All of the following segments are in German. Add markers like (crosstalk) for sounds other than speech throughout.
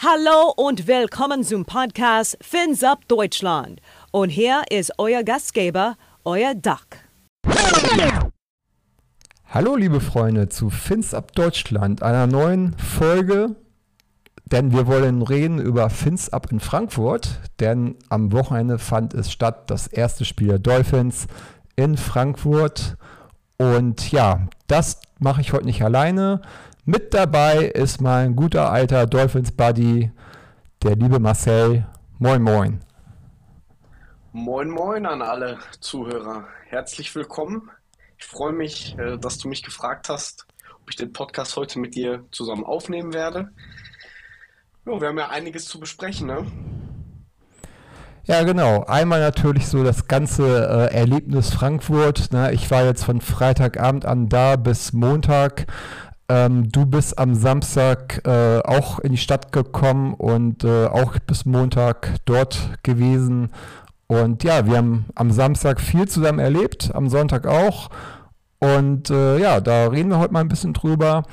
Hallo und willkommen zum Podcast Fins Up Deutschland. Und hier ist euer Gastgeber, euer Duck. Hallo liebe Freunde zu Fins Up Deutschland, einer neuen Folge, denn wir wollen reden über Fins Up in Frankfurt, denn am Wochenende fand es statt, das erste Spiel der Dolphins in Frankfurt. Und ja, das mache ich heute nicht alleine. Mit dabei ist mein guter alter Dolphins Buddy, der liebe Marcel. Moin, moin. Moin, moin an alle Zuhörer. Herzlich willkommen. Ich freue mich, äh, dass du mich gefragt hast, ob ich den Podcast heute mit dir zusammen aufnehmen werde. Ja, wir haben ja einiges zu besprechen, ne? Ja, genau. Einmal natürlich so das ganze äh, Erlebnis Frankfurt. Ne? Ich war jetzt von Freitagabend an da bis Montag. Ähm, du bist am Samstag äh, auch in die Stadt gekommen und äh, auch bis Montag dort gewesen. Und ja, wir haben am Samstag viel zusammen erlebt, am Sonntag auch. Und äh, ja, da reden wir heute mal ein bisschen drüber.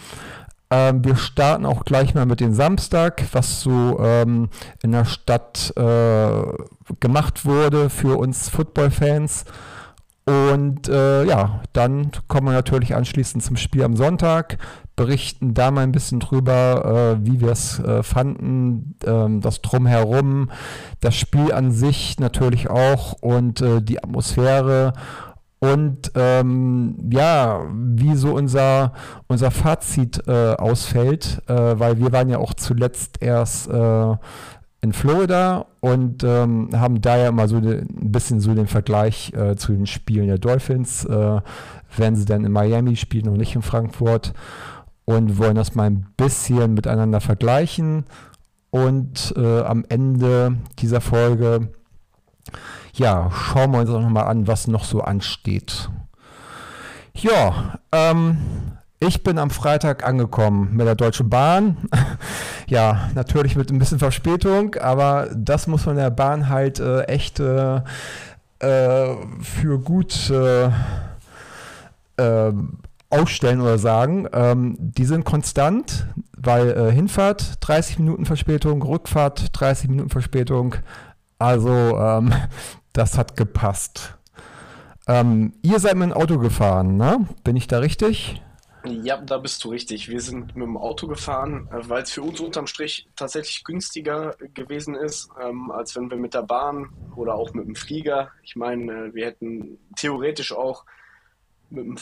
Ähm, wir starten auch gleich mal mit dem Samstag, was so ähm, in der Stadt äh, gemacht wurde für uns Football-Fans. Und äh, ja, dann kommen wir natürlich anschließend zum Spiel am Sonntag, berichten da mal ein bisschen drüber, äh, wie wir es äh, fanden, ähm, das Drumherum, das Spiel an sich natürlich auch und äh, die Atmosphäre. Und ähm, ja, wie so unser, unser Fazit äh, ausfällt, äh, weil wir waren ja auch zuletzt erst in Florida und ähm, haben da ja immer so de, ein bisschen so den Vergleich äh, zu den Spielen der Dolphins, äh, wenn sie dann in Miami spielen und nicht in Frankfurt und wollen das mal ein bisschen miteinander vergleichen und äh, am Ende dieser Folge ja, schauen wir uns auch nochmal an, was noch so ansteht. Ja, ähm, ich bin am Freitag angekommen mit der Deutschen Bahn. (laughs) ja, natürlich mit ein bisschen Verspätung, aber das muss man der Bahn halt äh, echt äh, äh, für gut äh, äh, ausstellen oder sagen. Ähm, die sind konstant, weil äh, Hinfahrt 30 Minuten Verspätung, Rückfahrt 30 Minuten Verspätung. Also ähm, (laughs) das hat gepasst. Ähm, ihr seid mit dem Auto gefahren, ne? Bin ich da richtig? Ja, da bist du richtig. Wir sind mit dem Auto gefahren, äh, weil es für uns unterm Strich tatsächlich günstiger gewesen ist, ähm, als wenn wir mit der Bahn oder auch mit dem Flieger. Ich meine, äh, wir hätten theoretisch auch mit dem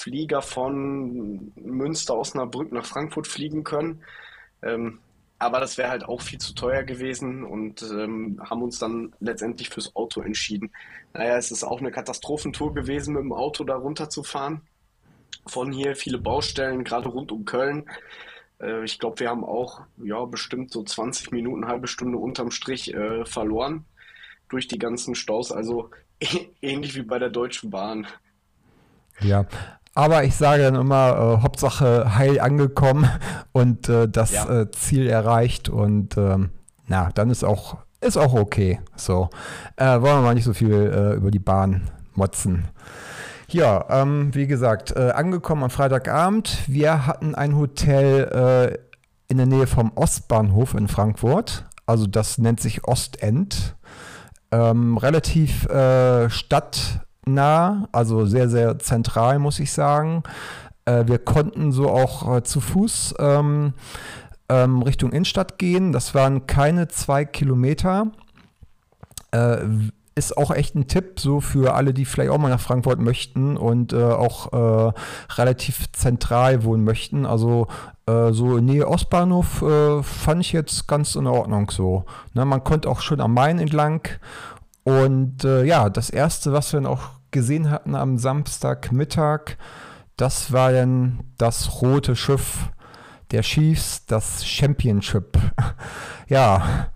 Flieger von Münster, Osnabrück nach Frankfurt fliegen können. Ähm, aber das wäre halt auch viel zu teuer gewesen und ähm, haben uns dann letztendlich fürs Auto entschieden. Naja, es ist auch eine Katastrophentour gewesen, mit dem Auto da runterzufahren von hier, viele Baustellen, gerade rund um Köln. Äh, ich glaube, wir haben auch ja, bestimmt so 20 Minuten, halbe Stunde unterm Strich äh, verloren durch die ganzen Staus. Also (laughs) ähnlich wie bei der Deutschen Bahn. Ja, aber ich sage dann immer, äh, Hauptsache heil angekommen (laughs) und äh, das ja. äh, Ziel erreicht und ähm, na, dann ist auch, ist auch okay. So, äh, wollen wir mal nicht so viel äh, über die Bahn motzen. Ja, ähm, wie gesagt, äh, angekommen am Freitagabend. Wir hatten ein Hotel in der Nähe vom Ostbahnhof in Frankfurt. Also das nennt sich Ostend. Ähm, relativ äh, stadtnah, also sehr, sehr zentral, muss ich sagen. Äh, wir konnten so auch äh, zu Fuß ähm, ähm, Richtung Innenstadt gehen. Das waren keine zwei Kilometer. Äh, ist auch echt ein Tipp so für alle, die vielleicht auch mal nach Frankfurt möchten und äh, auch äh, relativ zentral wohnen möchten. Also äh, so Nähe Ostbahnhof fand ich jetzt ganz in Ordnung so. Ne, man konnte auch schon am Main entlang. Und äh, ja, das erste, was wir dann auch gesehen hatten am Samstagmittag, das war dann das rote Schiff der Chiefs, das Championship. (laughs) ja,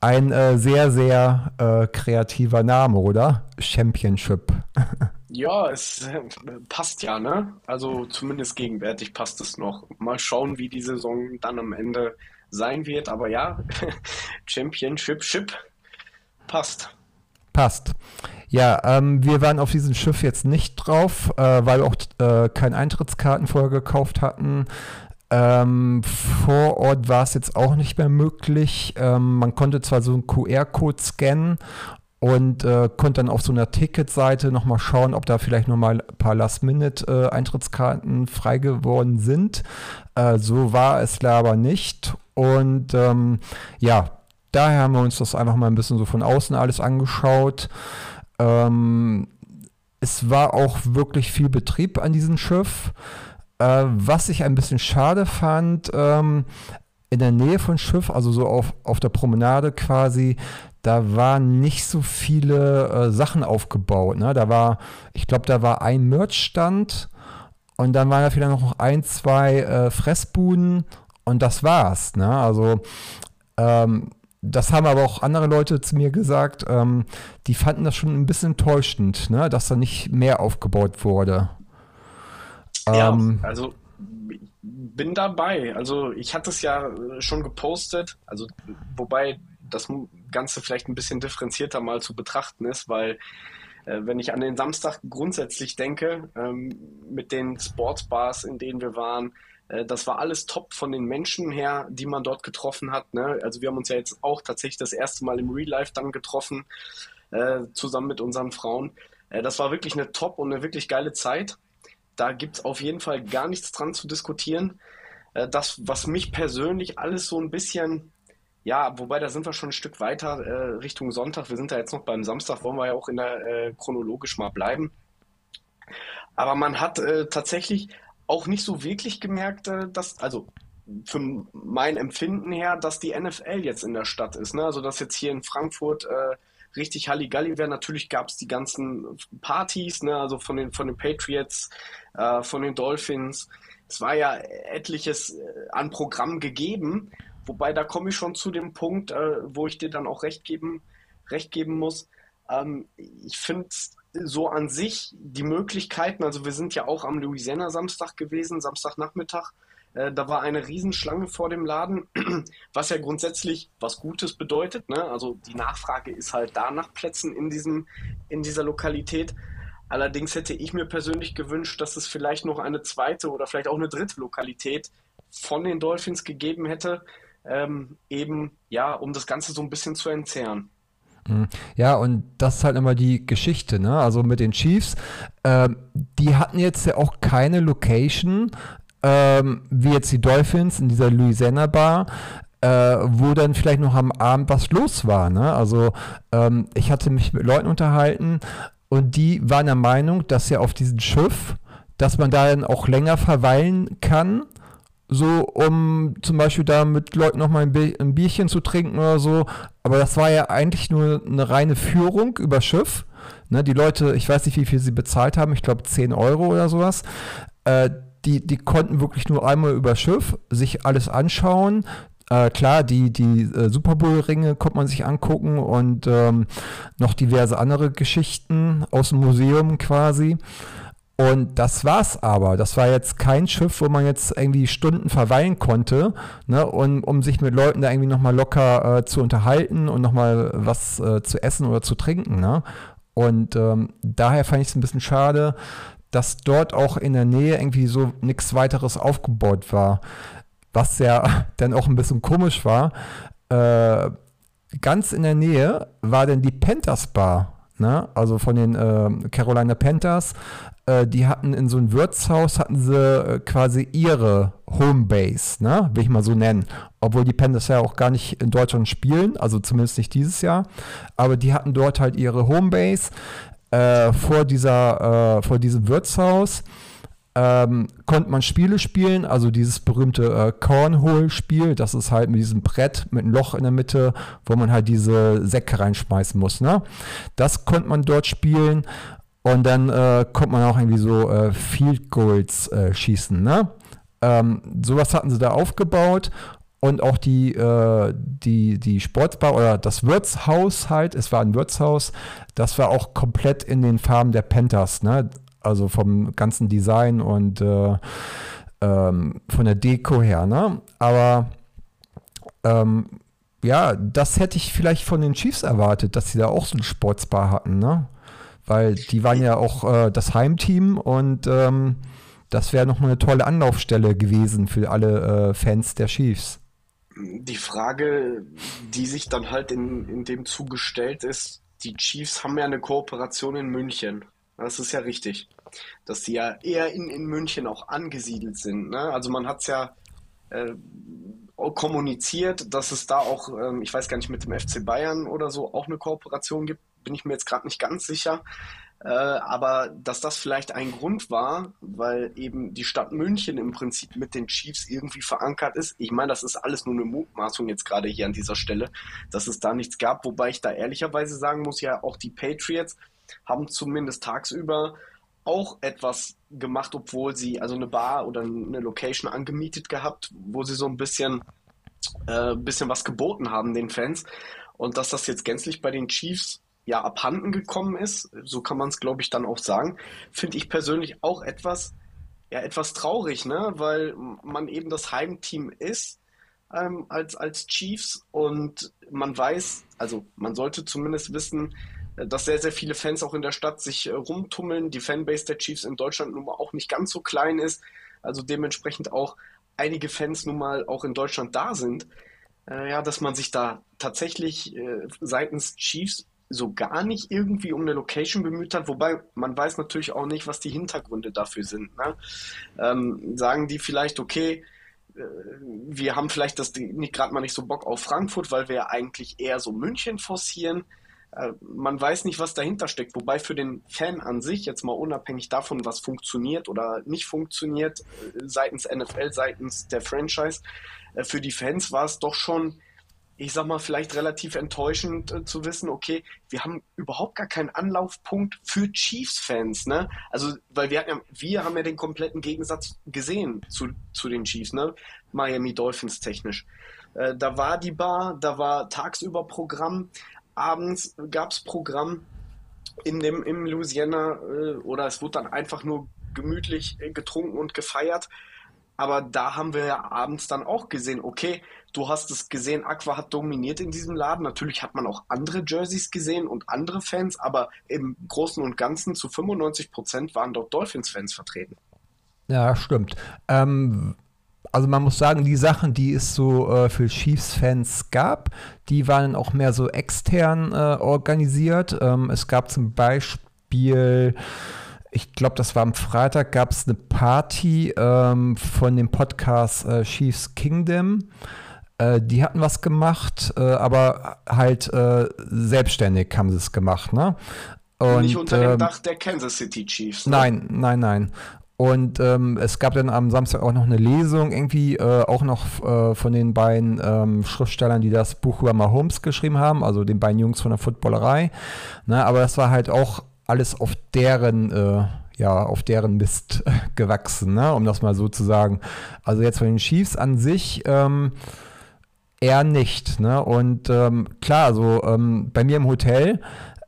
ein äh, sehr, sehr äh, kreativer Name, oder? Championship. (laughs) ja, es äh, passt ja, ne? Also zumindest gegenwärtig passt es noch. Mal schauen, wie die Saison dann am Ende sein wird. Aber ja, (laughs) Championship, Ship passt. Passt. Ja, ähm, wir waren auf diesem Schiff jetzt nicht drauf, äh, weil wir auch äh, keine Eintrittskarten vorher gekauft hatten. Ähm, vor Ort war es jetzt auch nicht mehr möglich. Ähm, man konnte zwar so einen QR-Code scannen und äh, konnte dann auf so einer Ticketseite nochmal schauen, ob da vielleicht nochmal ein paar Last-Minute-Eintrittskarten frei geworden sind. Äh, so war es aber nicht. Und ähm, ja, daher haben wir uns das einfach mal ein bisschen so von außen alles angeschaut. Ähm, es war auch wirklich viel Betrieb an diesem Schiff. Äh, was ich ein bisschen schade fand, ähm, in der Nähe von Schiff, also so auf, auf der Promenade quasi, da waren nicht so viele äh, Sachen aufgebaut. Ne? Da war, ich glaube, da war ein Merch-Stand und dann waren da vielleicht noch ein, zwei äh, Fressbuden und das war's. Ne? Also ähm, das haben aber auch andere Leute zu mir gesagt, ähm, die fanden das schon ein bisschen enttäuschend, ne? dass da nicht mehr aufgebaut wurde. Ja, ähm, also bin dabei. Also ich hatte es ja schon gepostet, also wobei das Ganze vielleicht ein bisschen differenzierter mal zu betrachten ist, weil äh, wenn ich an den Samstag grundsätzlich denke, ähm, mit den Sportsbars, in denen wir waren, äh, das war alles top von den Menschen her, die man dort getroffen hat. Ne? Also wir haben uns ja jetzt auch tatsächlich das erste Mal im Real Life dann getroffen, äh, zusammen mit unseren Frauen. Äh, das war wirklich eine top und eine wirklich geile Zeit. Da gibt es auf jeden Fall gar nichts dran zu diskutieren. Äh, das, was mich persönlich alles so ein bisschen ja, wobei da sind wir schon ein Stück weiter äh, Richtung Sonntag. Wir sind da jetzt noch beim Samstag, wollen wir ja auch in der äh, chronologisch mal bleiben. Aber man hat äh, tatsächlich auch nicht so wirklich gemerkt, äh, dass, also für mein Empfinden her, dass die NFL jetzt in der Stadt ist. Ne? Also dass jetzt hier in Frankfurt äh, richtig Halligalli wäre. Natürlich gab es die ganzen Partys, ne? also von den, von den Patriots, äh, von den Dolphins. Es war ja etliches an Programm gegeben. Wobei da komme ich schon zu dem Punkt, äh, wo ich dir dann auch recht geben, recht geben muss. Ähm, ich finde so an sich die Möglichkeiten, also wir sind ja auch am Louisiana Samstag gewesen, Samstagnachmittag. Äh, da war eine Riesenschlange vor dem Laden, (clears throat) was ja grundsätzlich was Gutes bedeutet. Ne? Also die Nachfrage ist halt da nach Plätzen in, diesem, in dieser Lokalität. Allerdings hätte ich mir persönlich gewünscht, dass es vielleicht noch eine zweite oder vielleicht auch eine dritte Lokalität von den Dolphins gegeben hätte, ähm, eben, ja, um das Ganze so ein bisschen zu entzerren. Mhm. Ja, und das ist halt immer die Geschichte, ne? Also mit den Chiefs, ähm, die hatten jetzt ja auch keine Location, ähm, wie jetzt die Dolphins in dieser Louisiana Bar, äh, wo dann vielleicht noch am Abend was los war, ne? Also ähm, ich hatte mich mit Leuten unterhalten und die waren der Meinung, dass ja auf diesem Schiff, dass man da dann auch länger verweilen kann so um zum Beispiel da mit Leuten nochmal ein, Bi ein Bierchen zu trinken oder so. Aber das war ja eigentlich nur eine reine Führung über Schiff. Ne, die Leute, ich weiß nicht, wie viel sie bezahlt haben, ich glaube 10 Euro oder sowas. Äh, die, die konnten wirklich nur einmal über Schiff sich alles anschauen. Äh, klar, die, die äh, Super Bowl-Ringe konnte man sich angucken und ähm, noch diverse andere Geschichten aus dem Museum quasi. Und das war's aber. Das war jetzt kein Schiff, wo man jetzt irgendwie Stunden verweilen konnte, ne, und, um sich mit Leuten da irgendwie nochmal locker äh, zu unterhalten und nochmal was äh, zu essen oder zu trinken. Ne? Und ähm, daher fand ich es ein bisschen schade, dass dort auch in der Nähe irgendwie so nichts weiteres aufgebaut war. Was ja (laughs) dann auch ein bisschen komisch war. Äh, ganz in der Nähe war dann die Panthers Bar. Ne? Also von den äh, Carolina Panthers äh, die hatten in so einem Wirtshaus, hatten sie äh, quasi ihre Homebase, ne? will ich mal so nennen. Obwohl die Panthers ja auch gar nicht in Deutschland spielen, also zumindest nicht dieses Jahr. Aber die hatten dort halt ihre Homebase äh, vor, dieser, äh, vor diesem Wirtshaus. Ähm, konnte man Spiele spielen, also dieses berühmte äh, Cornhole-Spiel, das ist halt mit diesem Brett mit einem Loch in der Mitte, wo man halt diese Säcke reinschmeißen muss. Ne? Das konnte man dort spielen und dann äh, kommt man auch irgendwie so äh, Field Goals äh, schießen. Ne? Ähm, sowas hatten sie da aufgebaut. Und auch die, äh, die, die Sportsbar oder das Wirtshaus halt, es war ein Wirtshaus, das war auch komplett in den Farben der Panthers, ne? Also vom ganzen Design und äh, ähm, von der Deko her, ne? Aber ähm, ja, das hätte ich vielleicht von den Chiefs erwartet, dass sie da auch so eine Sportsbar hatten, ne? Weil die waren ja auch äh, das Heimteam und ähm, das wäre nochmal eine tolle Anlaufstelle gewesen für alle äh, Fans der Chiefs. Die Frage, die sich dann halt in, in dem Zuge stellt, ist, die Chiefs haben ja eine Kooperation in München. Das ist ja richtig. Dass die ja eher in, in München auch angesiedelt sind. Ne? Also man hat es ja äh, kommuniziert, dass es da auch, ähm, ich weiß gar nicht, mit dem FC Bayern oder so auch eine Kooperation gibt. Bin ich mir jetzt gerade nicht ganz sicher. Äh, aber dass das vielleicht ein Grund war, weil eben die Stadt München im Prinzip mit den Chiefs irgendwie verankert ist. Ich meine, das ist alles nur eine Mutmaßung jetzt gerade hier an dieser Stelle, dass es da nichts gab, wobei ich da ehrlicherweise sagen muss, ja, auch die Patriots haben zumindest tagsüber auch etwas gemacht, obwohl sie also eine Bar oder eine Location angemietet gehabt, wo sie so ein bisschen, äh, bisschen was geboten haben den Fans. Und dass das jetzt gänzlich bei den Chiefs ja abhanden gekommen ist, so kann man es glaube ich dann auch sagen, finde ich persönlich auch etwas, ja etwas traurig, ne, weil man eben das Heimteam ist ähm, als als Chiefs und man weiß, also man sollte zumindest wissen, dass sehr, sehr viele Fans auch in der Stadt sich äh, rumtummeln. Die Fanbase der Chiefs in Deutschland nun mal auch nicht ganz so klein ist. Also dementsprechend auch einige Fans nun mal auch in Deutschland da sind. Äh, ja, dass man sich da tatsächlich äh, seitens Chiefs so gar nicht irgendwie um eine Location bemüht hat, wobei man weiß natürlich auch nicht, was die Hintergründe dafür sind. Ne? Ähm, sagen die vielleicht, okay, äh, wir haben vielleicht das nicht gerade mal nicht so Bock auf Frankfurt, weil wir ja eigentlich eher so München forcieren. Äh, man weiß nicht, was dahinter steckt. Wobei für den Fan an sich, jetzt mal unabhängig davon, was funktioniert oder nicht funktioniert, äh, seitens NFL, seitens der Franchise, für die Fans war es doch schon, ich sag mal, vielleicht relativ enttäuschend zu wissen, okay, wir haben überhaupt gar keinen Anlaufpunkt für Chiefs-Fans, ne? Also, weil wir, ja, wir haben ja den kompletten Gegensatz gesehen zu, zu den Chiefs, ne? Miami Dolphins technisch. da war die Bar, da war tagsüber Programm, abends gab es Programm in dem, im Louisiana äh, oder es wurde dann einfach nur gemütlich äh, getrunken und gefeiert. Aber da haben wir ja abends dann auch gesehen, okay, du hast es gesehen, Aqua hat dominiert in diesem Laden. Natürlich hat man auch andere Jerseys gesehen und andere Fans, aber im Großen und Ganzen zu 95 Prozent waren dort Dolphins-Fans vertreten. Ja, stimmt. Ähm, also man muss sagen, die Sachen, die es so äh, für Chiefs-Fans gab, die waren auch mehr so extern äh, organisiert. Ähm, es gab zum Beispiel, ich glaube, das war am Freitag, gab es eine Party ähm, von dem Podcast äh, Chiefs Kingdom. Äh, die hatten was gemacht, äh, aber halt äh, selbstständig haben sie es gemacht. Ne? Und, Nicht unter dem ähm, Dach der Kansas City Chiefs. Ne? Nein, nein, nein. Und ähm, es gab dann am Samstag auch noch eine Lesung, irgendwie äh, auch noch äh, von den beiden ähm, Schriftstellern, die das Buch über Mahomes geschrieben haben, also den beiden Jungs von der Footballerei. Ne, aber das war halt auch alles auf deren, äh, ja, auf deren Mist (laughs) gewachsen, ne, um das mal so zu sagen. Also jetzt von den Chiefs an sich ähm, eher nicht. Ne? Und ähm, klar, also ähm, bei mir im Hotel,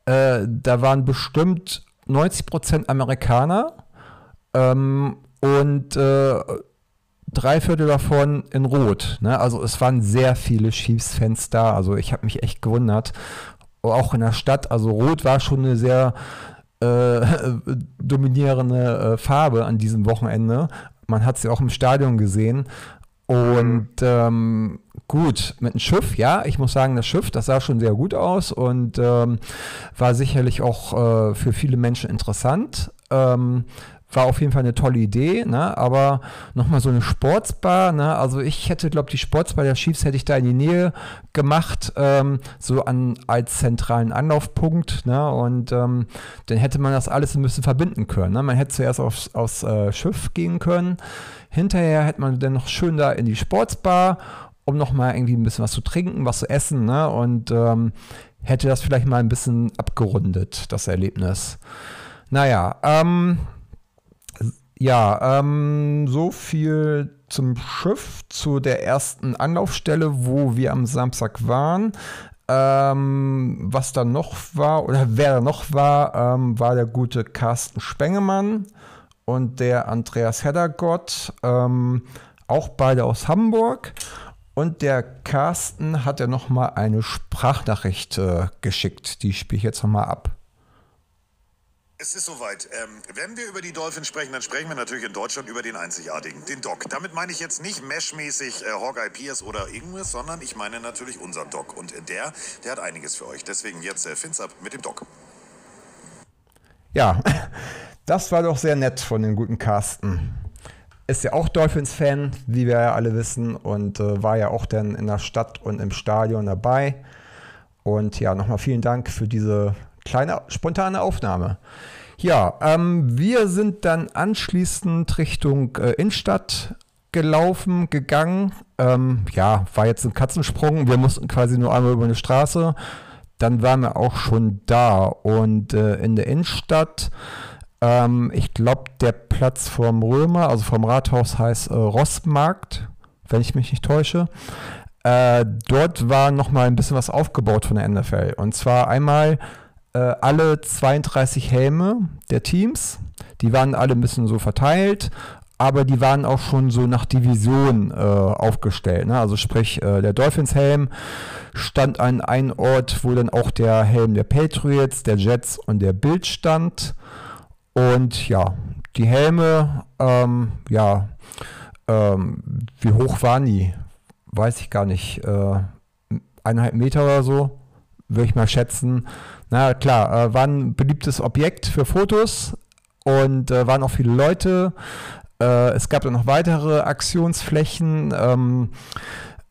äh, da waren bestimmt 90 Prozent Amerikaner ähm, und äh, drei Viertel davon in Rot. Ne? Also es waren sehr viele Chiefs-Fans da. Also ich habe mich echt gewundert. Auch in der Stadt. Also Rot war schon eine sehr äh, (laughs) dominierende äh, Farbe an diesem Wochenende. Man hat sie auch im Stadion gesehen. Und ähm, gut, mit einem Schiff, ja, ich muss sagen, das Schiff, das sah schon sehr gut aus und ähm, war sicherlich auch äh, für viele Menschen interessant. Ähm, war auf jeden Fall eine tolle Idee, ne? aber nochmal so eine Sportsbar, ne? also ich hätte, glaube die Sportsbar der Chiefs hätte ich da in die Nähe gemacht, ähm, so an, als zentralen Anlaufpunkt ne? und ähm, dann hätte man das alles ein bisschen verbinden können. Ne? Man hätte zuerst aufs, aufs äh, Schiff gehen können, hinterher hätte man dann noch schön da in die Sportsbar, um nochmal irgendwie ein bisschen was zu trinken, was zu essen ne? und ähm, hätte das vielleicht mal ein bisschen abgerundet, das Erlebnis. Naja, ähm, ja, ähm, so viel zum Schiff, zu der ersten Anlaufstelle, wo wir am Samstag waren. Ähm, was da noch war, oder wer da noch war, ähm, war der gute Carsten Spengemann und der Andreas Heddergott, ähm, auch beide aus Hamburg. Und der Carsten hat ja noch mal eine Sprachnachricht äh, geschickt. Die spiele ich jetzt noch mal ab. Es ist soweit. Ähm, wenn wir über die Dolphins sprechen, dann sprechen wir natürlich in Deutschland über den einzigartigen, den Doc. Damit meine ich jetzt nicht meshmäßig äh, Hawkeye Pierce oder irgendwas, sondern ich meine natürlich unseren Doc. Und der, der hat einiges für euch. Deswegen jetzt äh, Fins mit dem Doc. Ja, (laughs) das war doch sehr nett von dem guten Carsten. Ist ja auch Dolphins-Fan, wie wir ja alle wissen, und äh, war ja auch dann in der Stadt und im Stadion dabei. Und ja, nochmal vielen Dank für diese kleine spontane Aufnahme. Ja, ähm, wir sind dann anschließend Richtung äh, Innenstadt gelaufen, gegangen. Ähm, ja, war jetzt ein Katzensprung. Wir mussten quasi nur einmal über eine Straße. Dann waren wir auch schon da. Und äh, in der Innenstadt, ähm, ich glaube, der Platz vorm Römer, also vom Rathaus heißt äh, Rossmarkt, wenn ich mich nicht täusche. Äh, dort war nochmal ein bisschen was aufgebaut von der NFL. Und zwar einmal äh, alle 32 Helme der Teams. Die waren alle ein bisschen so verteilt, aber die waren auch schon so nach Division äh, aufgestellt. Ne? Also sprich, äh, der Dolphins-Helm stand an einem Ort, wo dann auch der Helm der Patriots, der Jets und der Bild stand. Und ja, die Helme, ähm, ja, ähm, wie hoch waren die? Weiß ich gar nicht. Äh, eineinhalb Meter oder so, würde ich mal schätzen. Na klar, äh, war ein beliebtes Objekt für Fotos und äh, waren auch viele Leute. Äh, es gab dann noch weitere Aktionsflächen, ähm,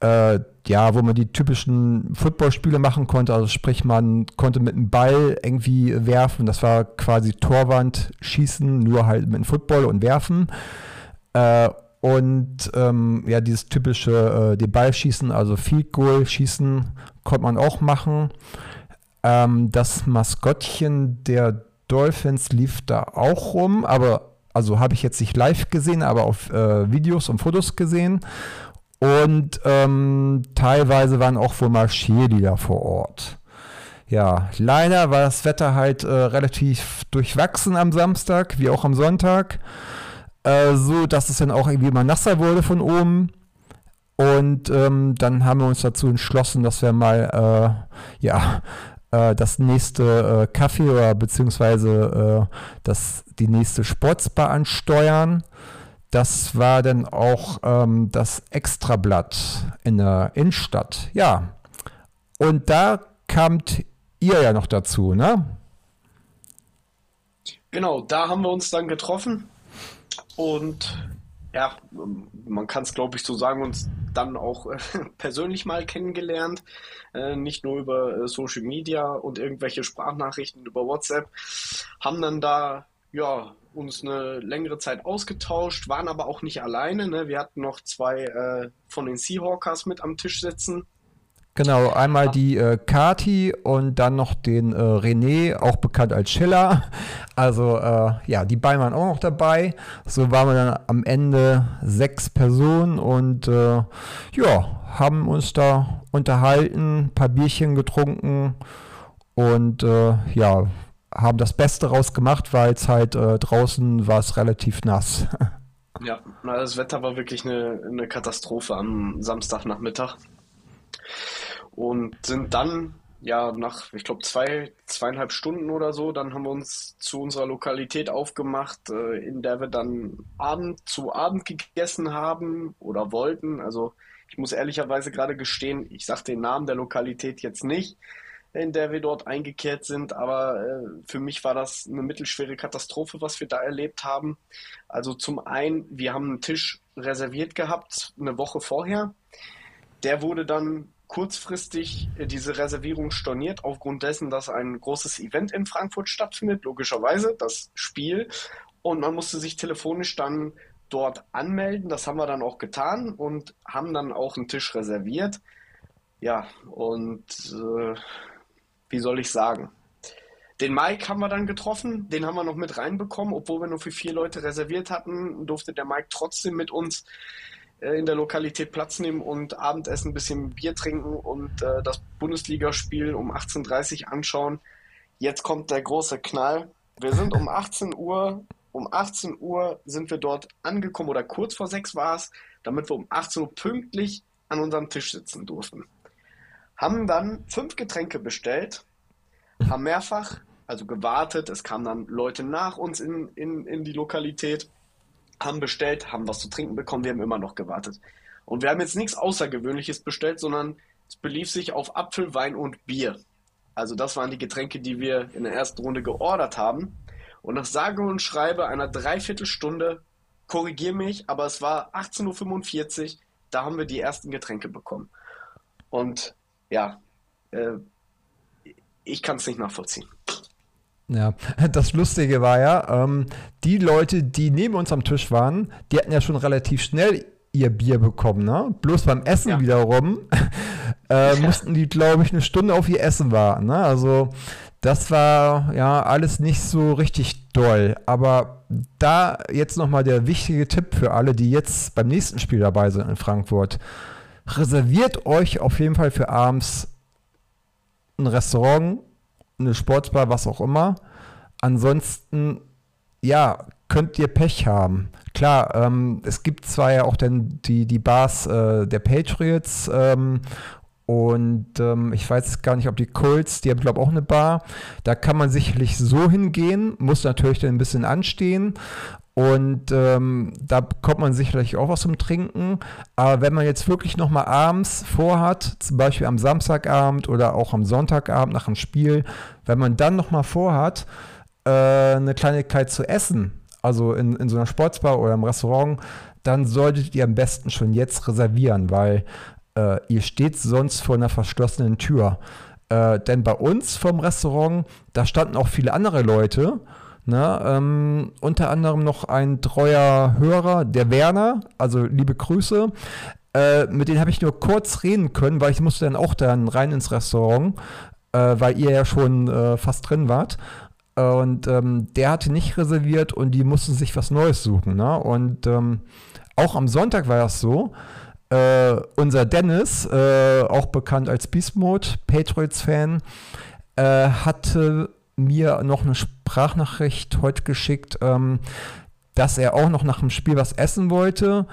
äh, ja, wo man die typischen Footballspiele machen konnte. Also sprich, man konnte mit einem Ball irgendwie werfen. Das war quasi Torwand schießen, nur halt mit einem Football und werfen. Und ähm, ja, dieses typische äh, den Ball schießen, also Field Goal schießen, konnte man auch machen. Ähm, das Maskottchen der Dolphins lief da auch rum, aber also habe ich jetzt nicht live gesehen, aber auf äh, Videos und Fotos gesehen. Und ähm, teilweise waren auch wohl mal Cheerleader vor Ort. Ja, leider war das Wetter halt äh, relativ durchwachsen am Samstag, wie auch am Sonntag. Äh, so, dass es dann auch irgendwie mal nasser wurde von oben. Und ähm, dann haben wir uns dazu entschlossen, dass wir mal, äh, ja, äh, das nächste äh, Kaffee oder beziehungsweise äh, das, die nächste Sportsbar ansteuern. Das war dann auch ähm, das Extrablatt in der Innenstadt. Ja. Und da kamt ihr ja noch dazu, ne? Genau, da haben wir uns dann getroffen und ja, man kann es glaube ich so sagen, uns dann auch äh, (laughs) persönlich mal kennengelernt. Äh, nicht nur über äh, Social Media und irgendwelche Sprachnachrichten über WhatsApp. Haben dann da ja uns eine längere Zeit ausgetauscht, waren aber auch nicht alleine. Ne? Wir hatten noch zwei äh, von den Seahawkers mit am Tisch sitzen. Genau, einmal die äh, Kati und dann noch den äh, René, auch bekannt als Schiller. (laughs) Also äh, ja, die beiden waren auch noch dabei. So waren wir dann am Ende sechs Personen und äh, ja, haben uns da unterhalten, ein paar Bierchen getrunken und äh, ja, haben das Beste rausgemacht, weil es halt äh, draußen war es relativ nass. (laughs) Ja, das Wetter war wirklich eine, eine Katastrophe am Samstagnachmittag und sind dann ja nach, ich glaube, zwei, zweieinhalb Stunden oder so, dann haben wir uns zu unserer Lokalität aufgemacht, äh, in der wir dann Abend zu Abend gegessen haben oder wollten. Also ich muss ehrlicherweise gerade gestehen, ich sage den Namen der Lokalität jetzt nicht, in der wir dort eingekehrt sind, aber äh, für mich war das eine mittelschwere Katastrophe, was wir da erlebt haben. Also zum einen, wir haben einen Tisch reserviert gehabt, eine Woche vorher. Der wurde dann kurzfristig äh, diese Reservierung storniert, aufgrund dessen, dass ein großes Event in Frankfurt stattfindet, logischerweise, das Spiel. Und man musste sich telefonisch dann dort anmelden. Das haben wir dann auch getan und haben dann auch einen Tisch reserviert. Ja, und äh, wie soll ich sagen? Den Mike haben wir dann getroffen, den haben wir noch mit reinbekommen, obwohl wir nur für vier Leute reserviert hatten, durfte der Mike trotzdem mit uns in der Lokalität Platz nehmen und Abendessen, ein bisschen Bier trinken und äh, das Bundesligaspiel um 18.30 Uhr anschauen. Jetzt kommt der große Knall. Wir sind um (laughs) 18 Uhr, um 18 Uhr sind wir dort angekommen oder kurz vor sechs war es, damit wir um 18 Uhr pünktlich an unserem Tisch sitzen durften. Haben dann fünf Getränke bestellt, haben mehrfach also gewartet. Es kamen dann Leute nach uns in, in, in die Lokalität, haben bestellt, haben was zu trinken bekommen. Wir haben immer noch gewartet. Und wir haben jetzt nichts Außergewöhnliches bestellt, sondern es belief sich auf Apfel, Wein und Bier. Also das waren die Getränke, die wir in der ersten Runde geordert haben. Und nach sage und schreibe einer Dreiviertelstunde, korrigier mich, aber es war 18.45 Uhr, da haben wir die ersten Getränke bekommen. Und ja, äh, ich kann es nicht nachvollziehen. Ja, (laughs) das Lustige war ja, ähm, die Leute, die neben uns am Tisch waren, die hatten ja schon relativ schnell ihr Bier bekommen, ne? Bloß beim Essen ja. wiederum (laughs) äh, mussten die, glaube ich, eine Stunde auf ihr Essen warten, ne? Also das war ja alles nicht so richtig doll. Aber da jetzt nochmal der wichtige Tipp für alle, die jetzt beim nächsten Spiel dabei sind in Frankfurt. Reserviert euch auf jeden Fall für abends ein Restaurant, eine Sportsbar, was auch immer. Ansonsten, ja, könnt ihr Pech haben. Klar, ähm, es gibt zwar ja auch dann die, die Bars äh, der Patriots ähm, und ähm, ich weiß gar nicht, ob die Colts, die haben, glaube auch eine Bar. Da kann man sicherlich so hingehen, muss natürlich dann ein bisschen anstehen. Und ähm, da bekommt man sicherlich auch was zum Trinken. Aber wenn man jetzt wirklich nochmal abends vorhat, zum Beispiel am Samstagabend oder auch am Sonntagabend nach dem Spiel, wenn man dann nochmal vorhat, äh, eine Kleinigkeit zu essen, also in, in so einer Sportsbar oder im Restaurant, dann solltet ihr am besten schon jetzt reservieren, weil äh, ihr steht sonst vor einer verschlossenen Tür. Äh, denn bei uns vom Restaurant, da standen auch viele andere Leute. Ne? Ähm, unter anderem noch ein treuer Hörer, der Werner, also liebe Grüße. Äh, mit dem habe ich nur kurz reden können, weil ich musste dann auch dann rein ins Restaurant, äh, weil ihr ja schon äh, fast drin wart. Und ähm, der hatte nicht reserviert und die mussten sich was Neues suchen. Ne? Und ähm, auch am Sonntag war das so. Äh, unser Dennis, äh, auch bekannt als Beast Mode, Patriots-Fan, äh, hatte mir noch eine Sprachnachricht heute geschickt, ähm, dass er auch noch nach dem Spiel was essen wollte.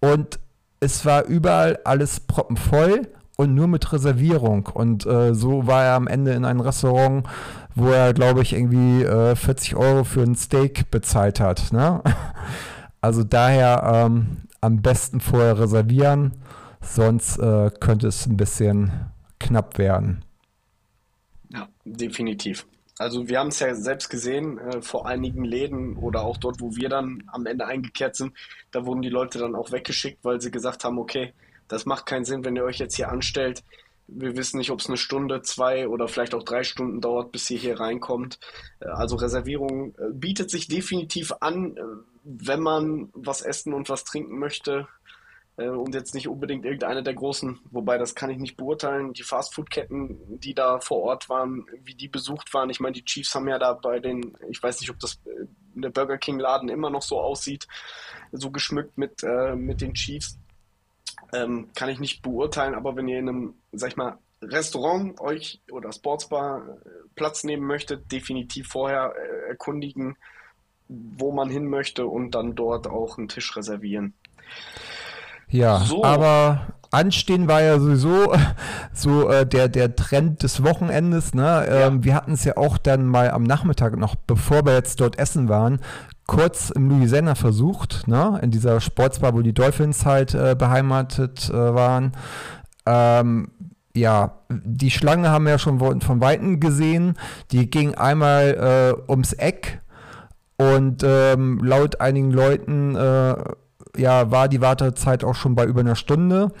Und es war überall alles proppenvoll und nur mit Reservierung. Und äh, so war er am Ende in einem Restaurant, wo er, glaube ich, irgendwie äh, 40 Euro für ein Steak bezahlt hat. Ne? (laughs) Also daher ähm, am besten vorher reservieren, sonst äh, könnte es ein bisschen knapp werden. Ja, definitiv. Also wir haben es ja selbst gesehen, äh, vor einigen Läden oder auch dort, wo wir dann am Ende eingekehrt sind, da wurden die Leute dann auch weggeschickt, weil sie gesagt haben, okay, das macht keinen Sinn, wenn ihr euch jetzt hier anstellt. Wir wissen nicht, ob es eine Stunde, zwei oder vielleicht auch drei Stunden dauert, bis ihr hier reinkommt. Äh, also Reservierung äh, bietet sich definitiv an, äh, wenn man was essen und was trinken möchte und jetzt nicht unbedingt irgendeine der großen, wobei das kann ich nicht beurteilen, die Fastfood-Ketten, die da vor Ort waren, wie die besucht waren. Ich meine, die Chiefs haben ja da bei den, ich weiß nicht, ob das der Burger King-Laden immer noch so aussieht, so geschmückt mit, äh, mit den Chiefs. Ähm, kann ich nicht beurteilen, aber wenn ihr in einem, sag ich mal, Restaurant euch oder Sportsbar äh, Platz nehmen möchtet, definitiv vorher äh, erkundigen, wo man hin möchte und dann dort auch einen Tisch reservieren. Ja, so. aber anstehen war ja sowieso (laughs) so äh, der, der Trend des Wochenendes. Ne? Ähm, ja. Wir hatten es ja auch dann mal am Nachmittag noch, bevor wir jetzt dort essen waren, kurz im Louisiana versucht, ne? in dieser Sportsbar, wo die Dolphins halt äh, beheimatet äh, waren. Ähm, ja, die Schlange haben wir ja schon von Weitem gesehen. Die ging einmal äh, ums Eck und ähm, laut einigen Leuten äh, ja, war die Wartezeit auch schon bei über einer Stunde.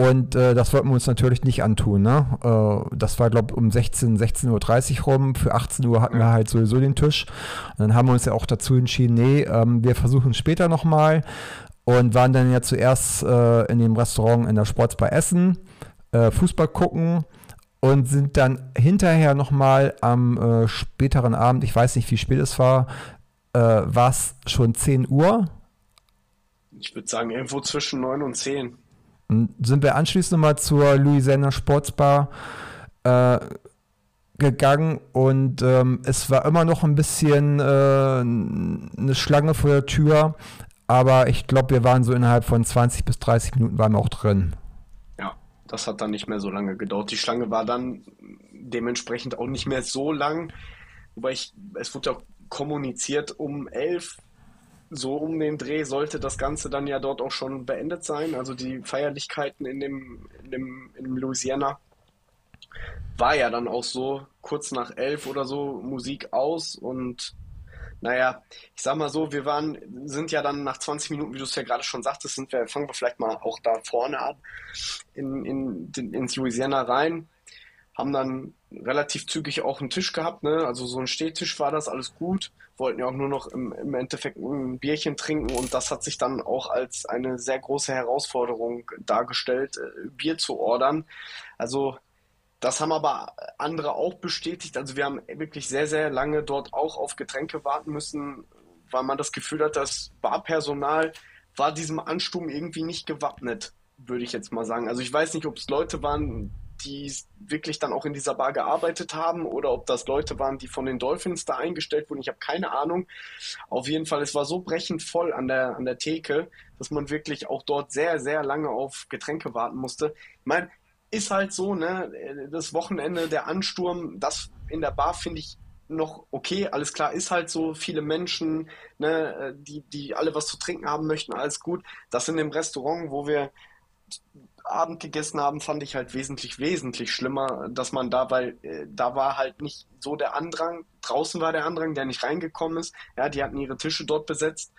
Und äh, das wollten wir uns natürlich nicht antun. Ne? Äh, das war, glaube ich, um 16, 16.30 Uhr rum. Für 18 Uhr hatten wir halt sowieso den Tisch. Und dann haben wir uns ja auch dazu entschieden, nee, ähm, wir versuchen später nochmal. Und waren dann ja zuerst äh, in dem Restaurant in der Sportsbar Essen, äh, Fußball gucken und sind dann hinterher nochmal am äh, späteren Abend, ich weiß nicht, wie spät es war, äh, war es schon 10 Uhr. Ich würde sagen, irgendwo zwischen 9 und 10. Und sind wir anschließend nochmal zur Louisiana Sportsbar äh, gegangen und ähm, es war immer noch ein bisschen äh, eine Schlange vor der Tür, aber ich glaube, wir waren so innerhalb von 20 bis 30 Minuten waren wir auch drin. Ja, das hat dann nicht mehr so lange gedauert. Die Schlange war dann dementsprechend auch nicht mehr so lang. wobei ich, es wurde ja kommuniziert um elf, so um den Dreh sollte das Ganze dann ja dort auch schon beendet sein. Also die Feierlichkeiten in dem, in dem, in Louisiana war ja dann auch so, kurz nach elf oder so, Musik aus und naja, ich sag mal so, wir waren, sind ja dann nach 20 Minuten, wie du es ja gerade schon sagtest, sind wir, fangen wir vielleicht mal auch da vorne an, in, in, in, ins Louisiana rein, haben dann relativ zügig auch einen Tisch gehabt, ne? Also so ein Stehtisch war das, alles gut. Wollten ja auch nur noch im, im Endeffekt ein Bierchen trinken und das hat sich dann auch als eine sehr große Herausforderung dargestellt, äh, Bier zu ordern. Also das haben aber andere auch bestätigt. Also wir haben wirklich sehr, sehr lange dort auch auf Getränke warten müssen, weil man das Gefühl hat, das Barpersonal war diesem Ansturm irgendwie nicht gewappnet, würde ich jetzt mal sagen. Also ich weiß nicht, ob es Leute waren, die wirklich dann auch in dieser Bar gearbeitet haben oder ob das Leute waren, die von den Dolphins da eingestellt wurden. Ich habe keine Ahnung. Auf jeden Fall, es war so brechend voll an der, an der Theke, dass man wirklich auch dort sehr, sehr lange auf Getränke warten musste. Ich meine, ist halt so, ne? Das Wochenende, der Ansturm, das in der Bar finde ich noch okay, alles klar, ist halt so, viele Menschen, ne, die, die alle was zu trinken haben möchten, alles gut. Das in dem Restaurant, wo wir Abend gegessen haben, fand ich halt wesentlich, wesentlich schlimmer, dass man da, weil äh, da war halt nicht so der Andrang, draußen war der Andrang, der nicht reingekommen ist. Ja, die hatten ihre Tische dort besetzt,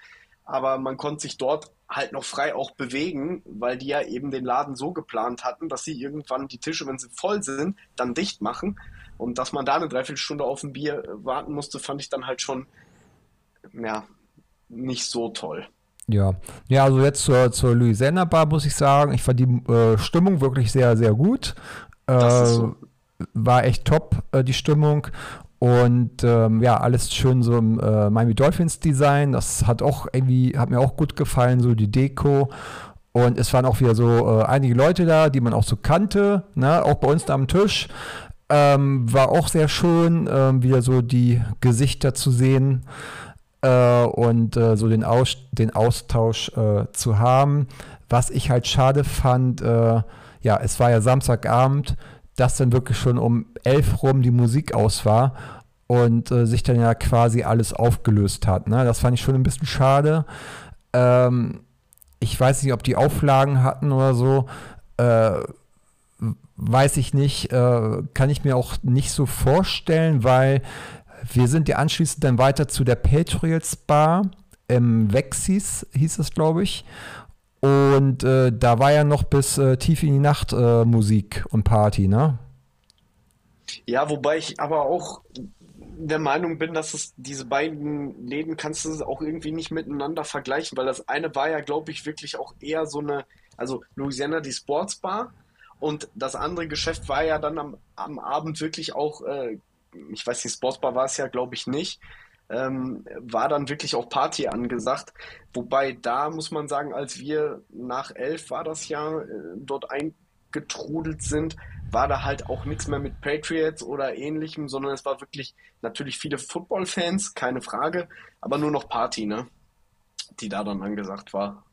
aber man konnte sich dort halt noch frei auch bewegen, weil die ja eben den Laden so geplant hatten, dass sie irgendwann die Tische, wenn sie voll sind, dann dicht machen. Und dass man da eine Dreiviertelstunde auf ein Bier warten musste, fand ich dann halt schon, ja, nicht so toll. Ja, ja, also jetzt zur, zur Louisiana Bar muss ich sagen, ich fand die äh, Stimmung wirklich sehr, sehr gut. Äh, so. War echt top, äh, die Stimmung. Und ähm, ja, alles schön so im äh, Miami Dolphins Design. Das hat auch irgendwie, hat mir auch gut gefallen, so die Deko. Und es waren auch wieder so äh, einige Leute da, die man auch so kannte, ne? auch bei uns da am Tisch. Ähm, war auch sehr schön, äh, wieder so die Gesichter zu sehen äh, und äh, so den, Aus den Austausch äh, zu haben. Was ich halt schade fand, ja, es war ja Samstagabend, dass dann wirklich schon um elf rum die Musik aus war und äh, sich dann ja quasi alles aufgelöst hat. Ne? Das fand ich schon ein bisschen schade. Ähm, ich weiß nicht, ob die Auflagen hatten oder so. Äh, weiß ich nicht. Äh, kann ich mir auch nicht so vorstellen, weil wir sind ja anschließend dann weiter zu der Patriots Bar im Vexis, hieß es, glaube ich. Und äh, da war ja noch bis äh, tief in die Nacht äh, Musik und Party, ne? Ja, wobei ich aber auch der Meinung bin, dass es diese beiden Läden kannst du auch irgendwie nicht miteinander vergleichen, weil das eine war ja, glaube ich, wirklich auch eher so eine, also Louisiana die Sportsbar und das andere Geschäft war ja dann am, am Abend wirklich auch, äh, ich weiß nicht, Sportsbar war es ja, glaube ich, nicht, ähm, war dann wirklich auch Party angesagt. Wobei da muss man sagen, als wir nach elf war das ja äh, dort eingetrudelt sind, war da halt auch nichts mehr mit Patriots oder ähnlichem, sondern es war wirklich natürlich viele Football-Fans, keine Frage, aber nur noch Party, ne? Die da dann angesagt war.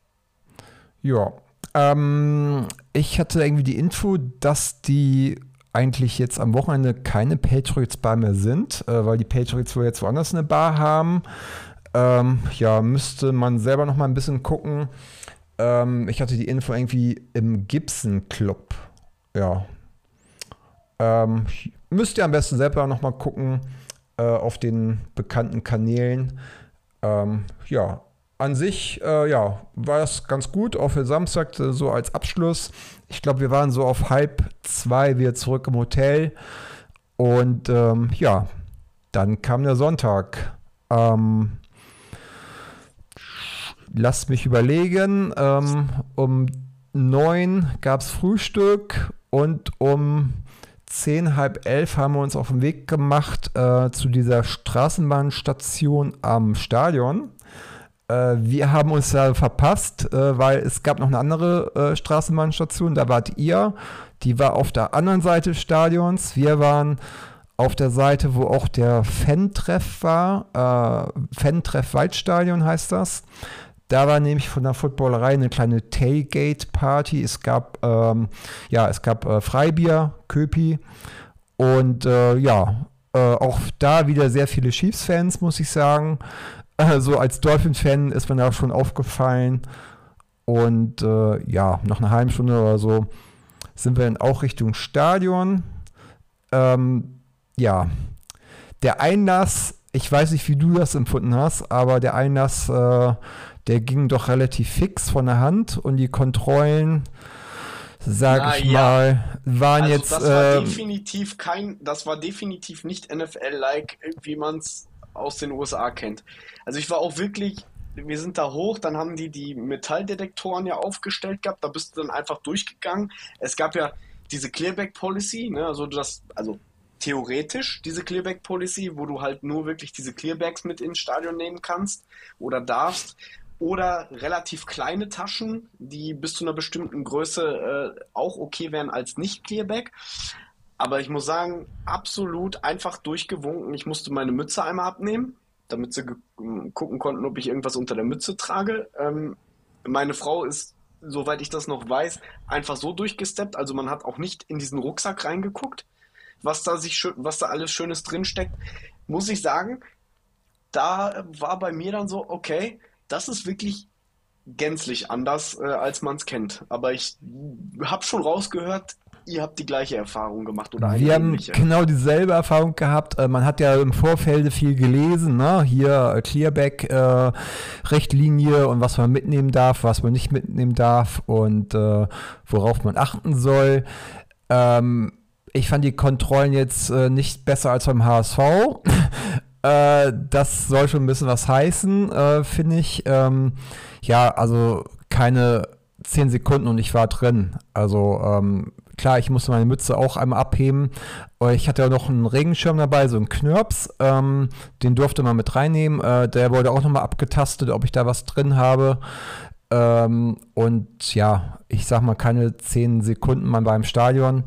Ja. Ähm, ich hatte irgendwie die Info, dass die eigentlich jetzt am Wochenende keine Patriots-Bar mehr sind, äh, weil die Patriots wohl jetzt woanders eine Bar haben. Ähm, ja, müsste man selber noch mal ein bisschen gucken. Ähm, ich hatte die Info irgendwie im Gibson Club. Ja. Ähm, müsst ihr am besten selber noch mal gucken äh, auf den bekannten Kanälen. Ähm, ja, an sich, äh, ja, war das ganz gut, auch für Samstag äh, so als Abschluss. Ich glaube, wir waren so auf halb zwei wieder zurück im Hotel. Und ähm, ja, dann kam der Sonntag. Ähm, lasst mich überlegen. Ähm, um neun gab es Frühstück und um zehn, halb elf haben wir uns auf den Weg gemacht äh, zu dieser Straßenbahnstation am Stadion. Äh, wir haben uns da verpasst, äh, weil es gab noch eine andere äh, Straßenbahnstation, da wart ihr. Die war auf der anderen Seite des Stadions. Wir waren auf der Seite, wo auch der Fan-Treff war. Äh, Fan-Treff Waldstadion heißt das. Da war nämlich von der Footballerei eine kleine Tailgate-Party. Es gab, ähm, ja, es gab äh, Freibier, Köpi. Und äh, ja, auch da wieder sehr viele Chiefs-Fans, muss ich sagen. Äh, (laughs) so als Dolphin-Fan ist mir da schon aufgefallen. Und äh, ja, nach einer halben Stunde oder so sind wir dann auch Richtung Stadion. Ähm, ja, der Einlass, ich weiß nicht, wie du das empfunden hast, aber der Einlass, äh, der ging doch relativ fix von der Hand und die Kontrollen, sag Na, ich ja. mal, waren also jetzt. Das war äh, definitiv kein, das war definitiv nicht NFL-like, wie man es aus den USA kennt. Also ich war auch wirklich, wir sind da hoch, dann haben die die Metalldetektoren ja aufgestellt gehabt, da bist du dann einfach durchgegangen. Es gab ja diese Clearback Policy, ne, also das, also theoretisch diese Clearback Policy, wo du halt nur wirklich diese Clearbacks mit ins Stadion nehmen kannst oder darfst oder relativ kleine Taschen, die bis zu einer bestimmten Größe äh, auch okay wären als nicht Clearback. Aber ich muss sagen, absolut einfach durchgewunken. Ich musste meine Mütze einmal abnehmen, damit sie gucken konnten, ob ich irgendwas unter der Mütze trage. Ähm, meine Frau ist, soweit ich das noch weiß, einfach so durchgesteppt. Also man hat auch nicht in diesen Rucksack reingeguckt, was da sich was da alles Schönes drinsteckt. Muss ich sagen, da war bei mir dann so, okay, das ist wirklich gänzlich anders, äh, als man es kennt. Aber ich habe schon rausgehört, ihr habt die gleiche Erfahrung gemacht oder eine Wir ähnliche. haben genau dieselbe Erfahrung gehabt. Äh, man hat ja im Vorfeld viel gelesen, ne? Hier äh, Clearback äh, Richtlinie und was man mitnehmen darf, was man nicht mitnehmen darf und äh, worauf man achten soll. Ähm, ich fand die Kontrollen jetzt äh, nicht besser als beim HSV. (laughs) Äh, das soll schon ein bisschen was heißen, finde ich. Ähm, ja, also keine zehn Sekunden und ich war drin. Also ähm, klar, ich musste meine Mütze auch einmal abheben. Ich hatte ja noch einen Regenschirm dabei, so einen Knirps. Ähm, den durfte man mit reinnehmen. Äh, der wurde auch nochmal abgetastet, ob ich da was drin habe. Ähm, und ja, ich sag mal keine zehn Sekunden mal beim Stadion.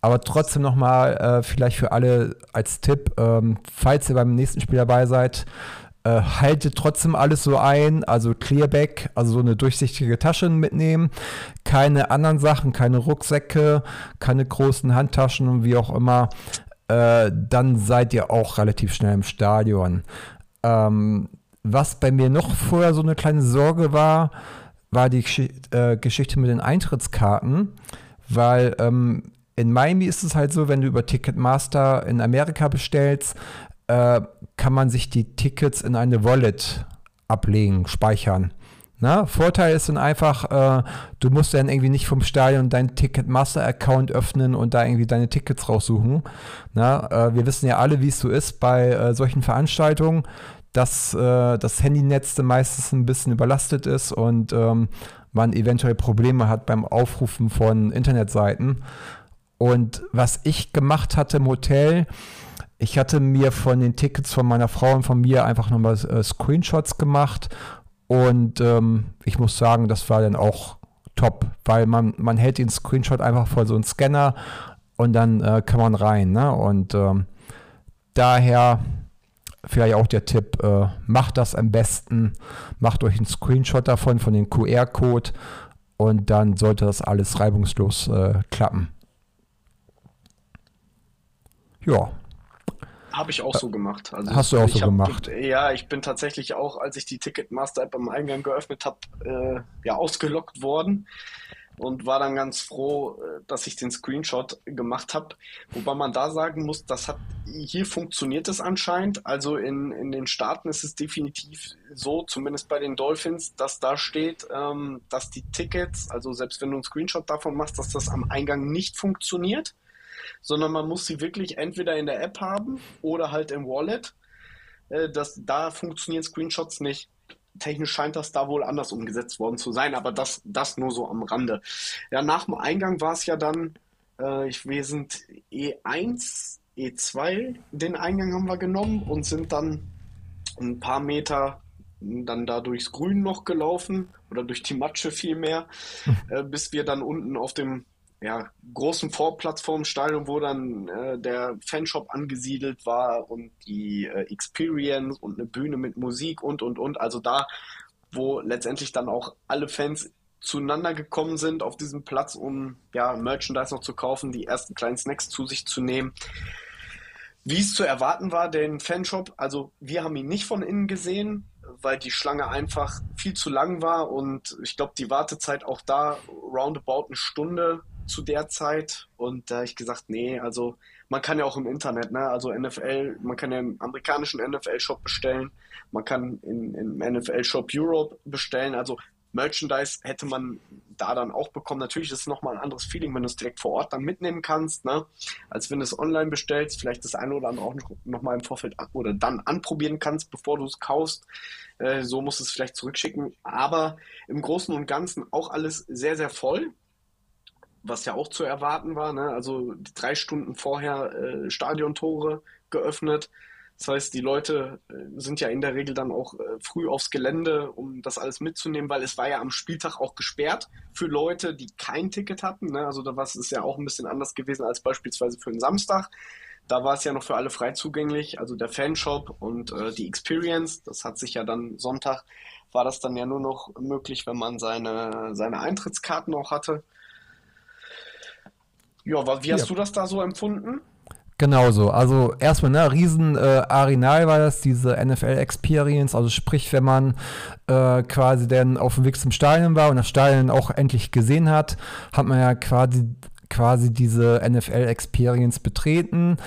Aber trotzdem nochmal, äh, vielleicht für alle als Tipp, ähm, falls ihr beim nächsten Spiel dabei seid, äh, haltet trotzdem alles so ein, also Clearback, also so eine durchsichtige Tasche mitnehmen, keine anderen Sachen, keine Rucksäcke, keine großen Handtaschen und wie auch immer, äh, dann seid ihr auch relativ schnell im Stadion. Ähm, was bei mir noch vorher so eine kleine Sorge war, war die Gesch äh, Geschichte mit den Eintrittskarten, weil ähm, in Miami ist es halt so, wenn du über Ticketmaster in Amerika bestellst, äh, kann man sich die Tickets in eine Wallet ablegen, speichern. Na, Vorteil ist dann einfach, äh, du musst dann irgendwie nicht vom Stadion deinen Ticketmaster-Account öffnen und da irgendwie deine Tickets raussuchen. Na, äh, wir wissen ja alle, wie es so ist bei äh, solchen Veranstaltungen, dass äh, das Handynetz meistens ein bisschen überlastet ist und ähm, man eventuell Probleme hat beim Aufrufen von Internetseiten. Und was ich gemacht hatte im Hotel, ich hatte mir von den Tickets von meiner Frau und von mir einfach nochmal äh, Screenshots gemacht. Und ähm, ich muss sagen, das war dann auch top, weil man, man hält den Screenshot einfach vor so einen Scanner und dann äh, kann man rein. Ne? Und ähm, daher vielleicht auch der Tipp, äh, macht das am besten, macht euch einen Screenshot davon, von dem QR-Code und dann sollte das alles reibungslos äh, klappen. Ja. Habe ich auch so gemacht. Also Hast du auch so hab, gemacht? Ja, ich bin tatsächlich auch, als ich die Ticketmaster-App am Eingang geöffnet habe, äh, ja, ausgelockt worden und war dann ganz froh, äh, dass ich den Screenshot gemacht habe. Wobei man da sagen muss, das hat hier funktioniert es anscheinend. Also in, in den Staaten ist es definitiv so, zumindest bei den Dolphins, dass da steht, ähm, dass die Tickets, also selbst wenn du einen Screenshot davon machst, dass das am Eingang nicht funktioniert sondern man muss sie wirklich entweder in der App haben oder halt im Wallet. Äh, das, da funktionieren Screenshots nicht. Technisch scheint das da wohl anders umgesetzt worden zu sein, aber das, das nur so am Rande. Ja, nach dem Eingang war es ja dann, äh, ich, wir sind E1, E2, den Eingang haben wir genommen und sind dann ein paar Meter dann da durchs Grün noch gelaufen oder durch die Matsche vielmehr, (laughs) äh, bis wir dann unten auf dem ja, großen Vorplatz vorm Stadion, wo dann äh, der Fanshop angesiedelt war und die äh, Experience und eine Bühne mit Musik und und und. Also da, wo letztendlich dann auch alle Fans zueinander gekommen sind auf diesem Platz, um ja Merchandise noch zu kaufen, die ersten kleinen Snacks zu sich zu nehmen. Wie es zu erwarten war, den Fanshop, also wir haben ihn nicht von innen gesehen, weil die Schlange einfach viel zu lang war und ich glaube, die Wartezeit auch da roundabout eine Stunde zu der Zeit. Und da habe ich gesagt, nee, also man kann ja auch im Internet, ne? Also NFL, man kann ja im amerikanischen NFL-Shop bestellen, man kann in, im NFL-Shop Europe bestellen. Also Merchandise hätte man da dann auch bekommen. Natürlich ist es nochmal ein anderes Feeling, wenn du es direkt vor Ort dann mitnehmen kannst, ne? als wenn du es online bestellst, vielleicht das eine oder andere auch nochmal im Vorfeld oder dann anprobieren kannst, bevor du es kaufst. Äh, so musst du es vielleicht zurückschicken. Aber im Großen und Ganzen auch alles sehr, sehr voll. Was ja auch zu erwarten war, ne? also drei Stunden vorher äh, Stadiontore geöffnet. Das heißt, die Leute äh, sind ja in der Regel dann auch äh, früh aufs Gelände, um das alles mitzunehmen, weil es war ja am Spieltag auch gesperrt für Leute, die kein Ticket hatten. Ne? Also da war es ja auch ein bisschen anders gewesen als beispielsweise für den Samstag. Da war es ja noch für alle frei zugänglich, also der Fanshop und äh, die Experience. Das hat sich ja dann Sonntag, war das dann ja nur noch möglich, wenn man seine, seine Eintrittskarten auch hatte. Ja, wie hast ja. du das da so empfunden? Genauso. Also erstmal, ne, riesen äh, Arenal war das, diese NFL Experience. Also sprich, wenn man äh, quasi dann auf dem Weg zum Stadion war und das Stadion auch endlich gesehen hat, hat man ja quasi quasi diese NFL Experience betreten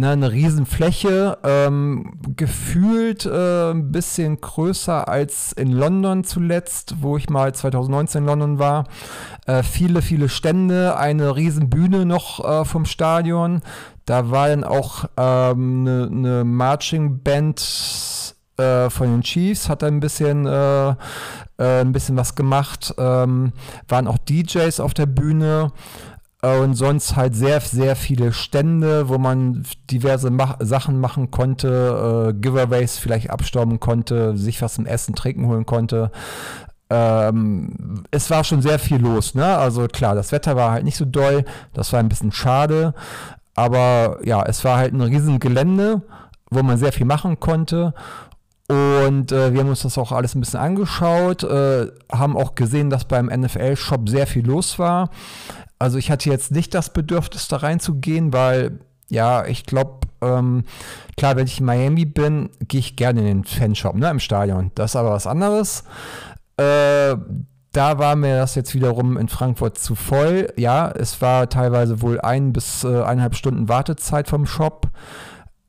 ne, eine Riesenfläche, ähm, gefühlt äh, ein bisschen größer als in London zuletzt, wo ich mal 2019 in London war. Äh, viele, viele Stände, eine Riesenbühne noch äh, vom Stadion. Da war dann auch ähm, eine, eine Marching Band äh, von den Chiefs, hat da ein bisschen, äh, äh, ein bisschen was gemacht. Ähm, waren auch DJs auf der Bühne. Und sonst halt sehr, sehr viele Stände, wo man diverse Mach Sachen machen konnte, äh, Giveaways vielleicht abstauben konnte, sich was zum Essen, Trinken holen konnte. Ähm, es war schon sehr viel los, ne? Also klar, das Wetter war halt nicht so doll, das war ein bisschen schade, aber ja, es war halt ein riesen Gelände, wo man sehr viel machen konnte und äh, wir haben uns das auch alles ein bisschen angeschaut, äh, haben auch gesehen, dass beim NFL-Shop sehr viel los war. Also ich hatte jetzt nicht das Bedürfnis, da reinzugehen, weil ja, ich glaube, ähm, klar, wenn ich in Miami bin, gehe ich gerne in den Fanshop, ne, im Stadion. Das ist aber was anderes. Äh, da war mir das jetzt wiederum in Frankfurt zu voll. Ja, es war teilweise wohl ein bis äh, eineinhalb Stunden Wartezeit vom Shop.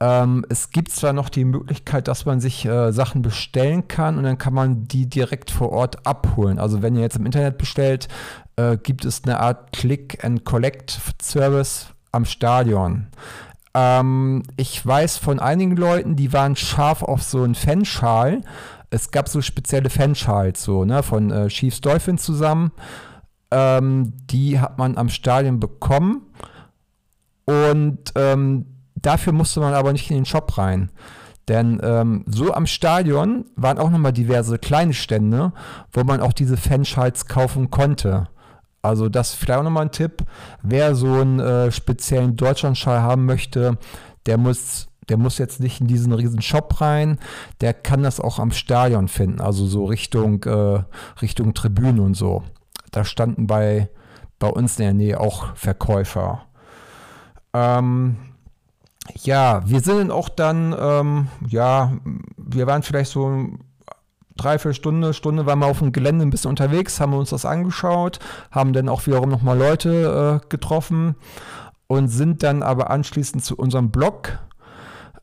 Ähm, es gibt zwar noch die Möglichkeit, dass man sich äh, Sachen bestellen kann und dann kann man die direkt vor Ort abholen. Also wenn ihr jetzt im Internet bestellt, äh, gibt es eine Art Click-and-Collect-Service am Stadion. Ähm, ich weiß von einigen Leuten, die waren scharf auf so einen Fanschal. Es gab so spezielle Fanschals, so, ne, von äh, Chiefs Dolphins zusammen. Ähm, die hat man am Stadion bekommen. Und ähm, Dafür musste man aber nicht in den Shop rein. Denn ähm, so am Stadion waren auch nochmal diverse kleine Stände, wo man auch diese Fanschals kaufen konnte. Also das ist vielleicht auch nochmal ein Tipp. Wer so einen äh, speziellen Deutschlandschal haben möchte, der muss, der muss jetzt nicht in diesen riesen Shop rein. Der kann das auch am Stadion finden. Also so Richtung, äh, Richtung Tribüne und so. Da standen bei, bei uns in der Nähe auch Verkäufer. Ähm, ja, wir sind auch dann, ähm, ja, wir waren vielleicht so drei, vier Stunden, Stunde waren wir auf dem Gelände ein bisschen unterwegs, haben uns das angeschaut, haben dann auch wiederum nochmal Leute äh, getroffen und sind dann aber anschließend zu unserem Blog.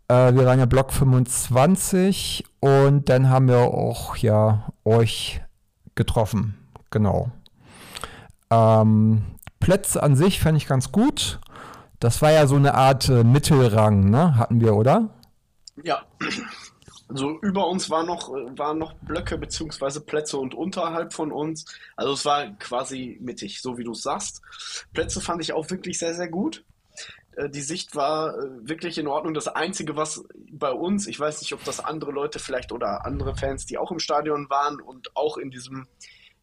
Äh, wir waren ja Blog 25 und dann haben wir auch ja euch getroffen. Genau. Ähm, Plätze an sich fände ich ganz gut. Das war ja so eine Art äh, Mittelrang, ne? Hatten wir, oder? Ja. Also über uns waren noch, waren noch Blöcke bzw. Plätze und unterhalb von uns. Also es war quasi mittig, so wie du es sagst. Plätze fand ich auch wirklich sehr, sehr gut. Äh, die Sicht war äh, wirklich in Ordnung. Das Einzige, was bei uns, ich weiß nicht, ob das andere Leute vielleicht oder andere Fans, die auch im Stadion waren und auch in diesem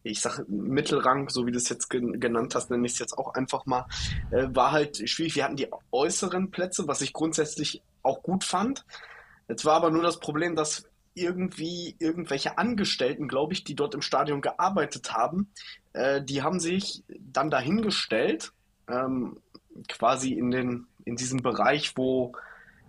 ich sage Mittelrang, so wie du es jetzt genannt hast, nenne ich es jetzt auch einfach mal, äh, war halt schwierig. Wir hatten die äußeren Plätze, was ich grundsätzlich auch gut fand. Jetzt war aber nur das Problem, dass irgendwie irgendwelche Angestellten, glaube ich, die dort im Stadion gearbeitet haben, äh, die haben sich dann dahingestellt, ähm, quasi in den in diesem Bereich, wo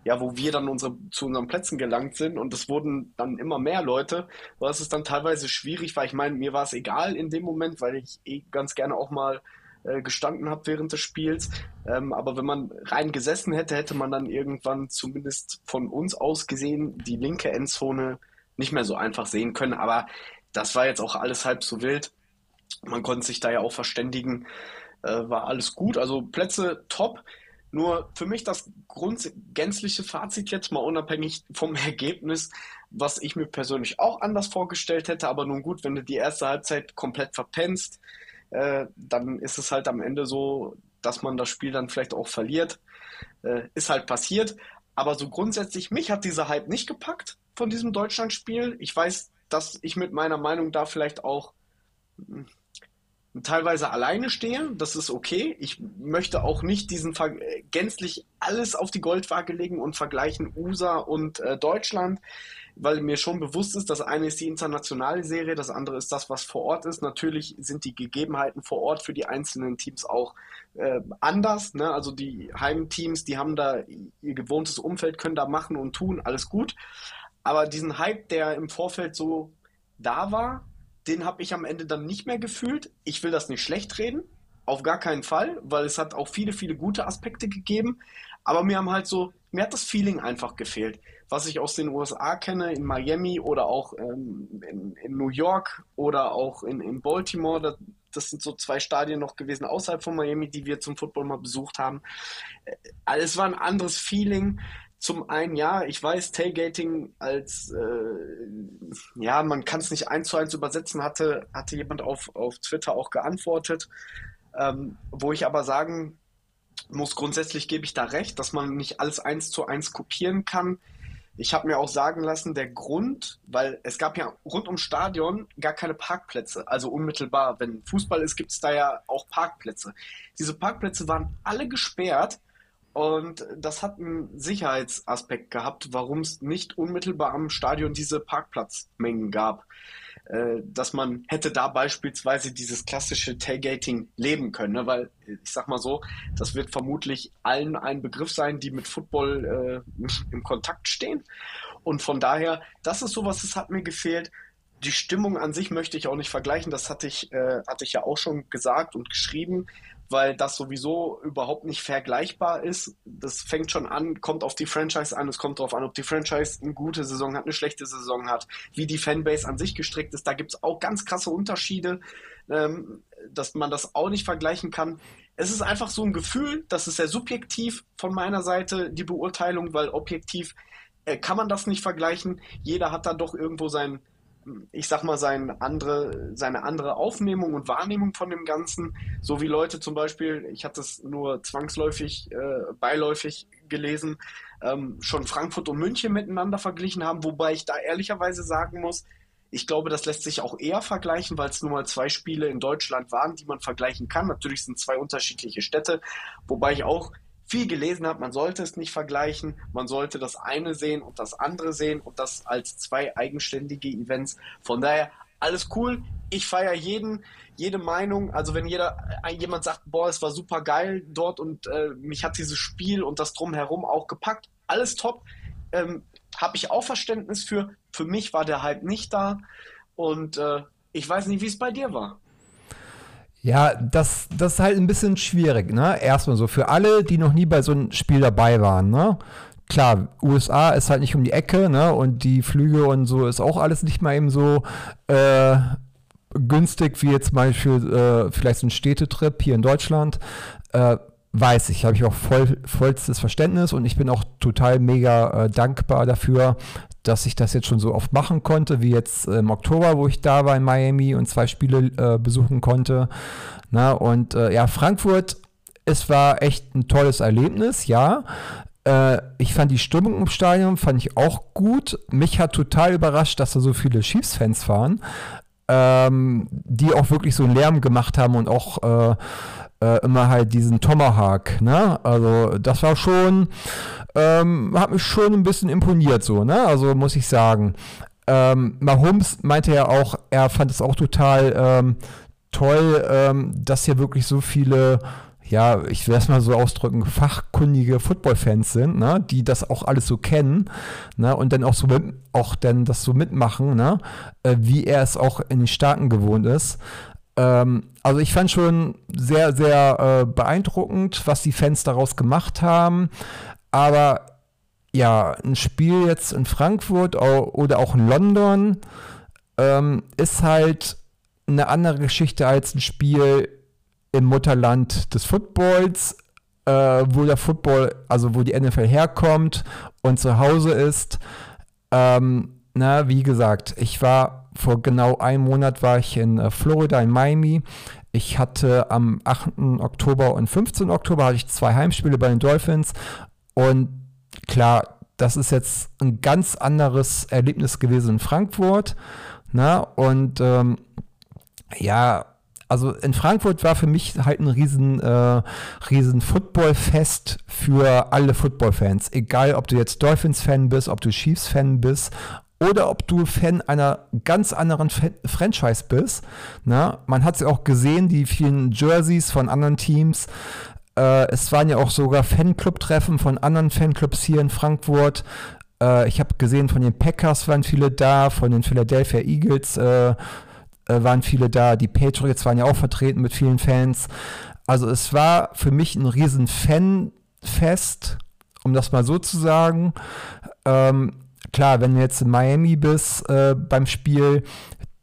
ja, wo wir dann unsere, zu unseren Plätzen gelangt sind. Und es wurden dann immer mehr Leute, war es dann teilweise schwierig, weil ich meine, mir war es egal in dem Moment, weil ich eh ganz gerne auch mal äh, gestanden habe während des Spiels. Ähm, aber wenn man rein gesessen hätte, hätte man dann irgendwann zumindest von uns aus gesehen die linke Endzone nicht mehr so einfach sehen können. Aber das war jetzt auch alles halb so wild. Man konnte sich da ja auch verständigen. Äh, war alles gut. Also Plätze top. Nur für mich das gänzliche Fazit jetzt mal unabhängig vom (laughs) Ergebnis, was ich mir persönlich auch anders vorgestellt hätte, aber nun gut, wenn du die erste Halbzeit komplett verpennst, äh, dann ist es halt am Ende so, dass man das Spiel dann vielleicht auch verliert. Äh, ist halt passiert. Aber so grundsätzlich, mich hat dieser Hype nicht gepackt von diesem Deutschlandspiel. Ich weiß, dass ich mit meiner Meinung da vielleicht auch hm, teilweise alleine stehe. Das ist okay. Ich möchte auch nicht diesen Ver gänzlich alles auf die Goldwaage legen und vergleichen USA und äh, Deutschland, weil mir schon bewusst ist, das eine ist die internationale Serie, das andere ist das, was vor Ort ist. Natürlich sind die Gegebenheiten vor Ort für die einzelnen Teams auch äh, anders. Ne? Also die Heimteams, die haben da ihr gewohntes Umfeld, können da machen und tun, alles gut. Aber diesen Hype, der im Vorfeld so da war, den habe ich am Ende dann nicht mehr gefühlt. Ich will das nicht schlecht reden, auf gar keinen Fall, weil es hat auch viele, viele gute Aspekte gegeben. Aber mir haben halt so, mir hat das Feeling einfach gefehlt. Was ich aus den USA kenne, in Miami oder auch ähm, in, in, New York oder auch in, in Baltimore, das, das, sind so zwei Stadien noch gewesen außerhalb von Miami, die wir zum Football mal besucht haben. Äh, es war ein anderes Feeling. Zum einen, ja, ich weiß, Tailgating als, äh, ja, man kann es nicht eins zu eins übersetzen, hatte, hatte jemand auf, auf Twitter auch geantwortet. Ähm, wo ich aber sagen muss, grundsätzlich gebe ich da recht, dass man nicht alles eins zu eins kopieren kann. Ich habe mir auch sagen lassen, der Grund, weil es gab ja rund ums Stadion gar keine Parkplätze, also unmittelbar, wenn Fußball ist, gibt es da ja auch Parkplätze. Diese Parkplätze waren alle gesperrt und das hat einen Sicherheitsaspekt gehabt, warum es nicht unmittelbar am Stadion diese Parkplatzmengen gab. Äh, dass man hätte da beispielsweise dieses klassische Tailgating leben können, ne? weil ich sag mal so, das wird vermutlich allen ein Begriff sein, die mit Football äh, im Kontakt stehen. Und von daher, das ist sowas, das hat mir gefehlt. Die Stimmung an sich möchte ich auch nicht vergleichen, das hatte ich, äh, hatte ich ja auch schon gesagt und geschrieben weil das sowieso überhaupt nicht vergleichbar ist. Das fängt schon an, kommt auf die Franchise an, es kommt darauf an, ob die Franchise eine gute Saison hat, eine schlechte Saison hat, wie die Fanbase an sich gestrickt ist. Da gibt es auch ganz krasse Unterschiede, ähm, dass man das auch nicht vergleichen kann. Es ist einfach so ein Gefühl, das ist sehr subjektiv von meiner Seite, die Beurteilung, weil objektiv äh, kann man das nicht vergleichen. Jeder hat da doch irgendwo sein, ich sag mal, sein andere, seine andere Aufnehmung und Wahrnehmung von dem Ganzen. So wie Leute zum Beispiel, ich hatte es nur zwangsläufig, äh, beiläufig gelesen, ähm, schon Frankfurt und München miteinander verglichen haben, wobei ich da ehrlicherweise sagen muss, ich glaube, das lässt sich auch eher vergleichen, weil es nur mal zwei Spiele in Deutschland waren, die man vergleichen kann. Natürlich sind zwei unterschiedliche Städte, wobei ich auch viel gelesen habe, man sollte es nicht vergleichen, man sollte das eine sehen und das andere sehen und das als zwei eigenständige Events. Von daher alles cool. Ich feiere jeden, jede Meinung. Also wenn jeder, äh, jemand sagt, boah, es war super geil dort und äh, mich hat dieses Spiel und das drumherum auch gepackt, alles top. Ähm, Habe ich auch Verständnis für. Für mich war der Hype nicht da und äh, ich weiß nicht, wie es bei dir war. Ja, das, das ist halt ein bisschen schwierig, ne? Erstmal so für alle, die noch nie bei so einem Spiel dabei waren, ne? Klar, USA ist halt nicht um die Ecke, ne? Und die Flüge und so ist auch alles nicht mal eben so äh, günstig wie jetzt zum Beispiel äh, vielleicht so ein Städtetrip hier in Deutschland. Äh, weiß ich, habe ich auch voll, vollstes Verständnis und ich bin auch total mega äh, dankbar dafür, dass ich das jetzt schon so oft machen konnte, wie jetzt im Oktober, wo ich da war in Miami und zwei Spiele äh, besuchen konnte. Na, und äh, ja, Frankfurt, es war echt ein tolles Erlebnis, ja. Äh, ich fand die Stimmung im Stadion, fand ich auch gut. Mich hat total überrascht, dass da so viele Chiefs-Fans waren, ähm, die auch wirklich so einen Lärm gemacht haben und auch äh, immer halt diesen Tomahawk, ne? Also das war schon, ähm, hat mich schon ein bisschen imponiert so, ne? Also muss ich sagen. Ähm, Mahomes meinte ja auch, er fand es auch total ähm, toll, ähm, dass hier wirklich so viele ja, ich werde es mal so ausdrücken, fachkundige Football-Fans sind, ne, die das auch alles so kennen, ne, und dann auch so mit, auch dann das so mitmachen, ne, äh, wie er es auch in den Staaten gewohnt ist. Ähm, also ich fand schon sehr, sehr äh, beeindruckend, was die Fans daraus gemacht haben. Aber ja, ein Spiel jetzt in Frankfurt oder auch in London ähm, ist halt eine andere Geschichte als ein Spiel im Mutterland des Footballs, äh, wo der Football, also wo die NFL herkommt und zu Hause ist. Ähm, na, wie gesagt, ich war vor genau einem Monat war ich in äh, Florida, in Miami. Ich hatte am 8. Oktober und 15. Oktober hatte ich zwei Heimspiele bei den Dolphins und klar, das ist jetzt ein ganz anderes Erlebnis gewesen in Frankfurt. Na, und ähm, ja, also in Frankfurt war für mich halt ein riesen, äh, riesen Footballfest für alle Footballfans. Egal, ob du jetzt Dolphins-Fan bist, ob du Chiefs-Fan bist oder ob du Fan einer ganz anderen Fan Franchise bist. Na, man hat es ja auch gesehen, die vielen Jerseys von anderen Teams. Äh, es waren ja auch sogar Fanclub-Treffen von anderen Fanclubs hier in Frankfurt. Äh, ich habe gesehen, von den Packers waren viele da, von den Philadelphia Eagles äh, äh, waren viele da. Die Patriots waren ja auch vertreten mit vielen Fans. Also es war für mich ein riesen Fanfest, um das mal so zu sagen. Ähm, klar, wenn du jetzt in Miami bist äh, beim Spiel,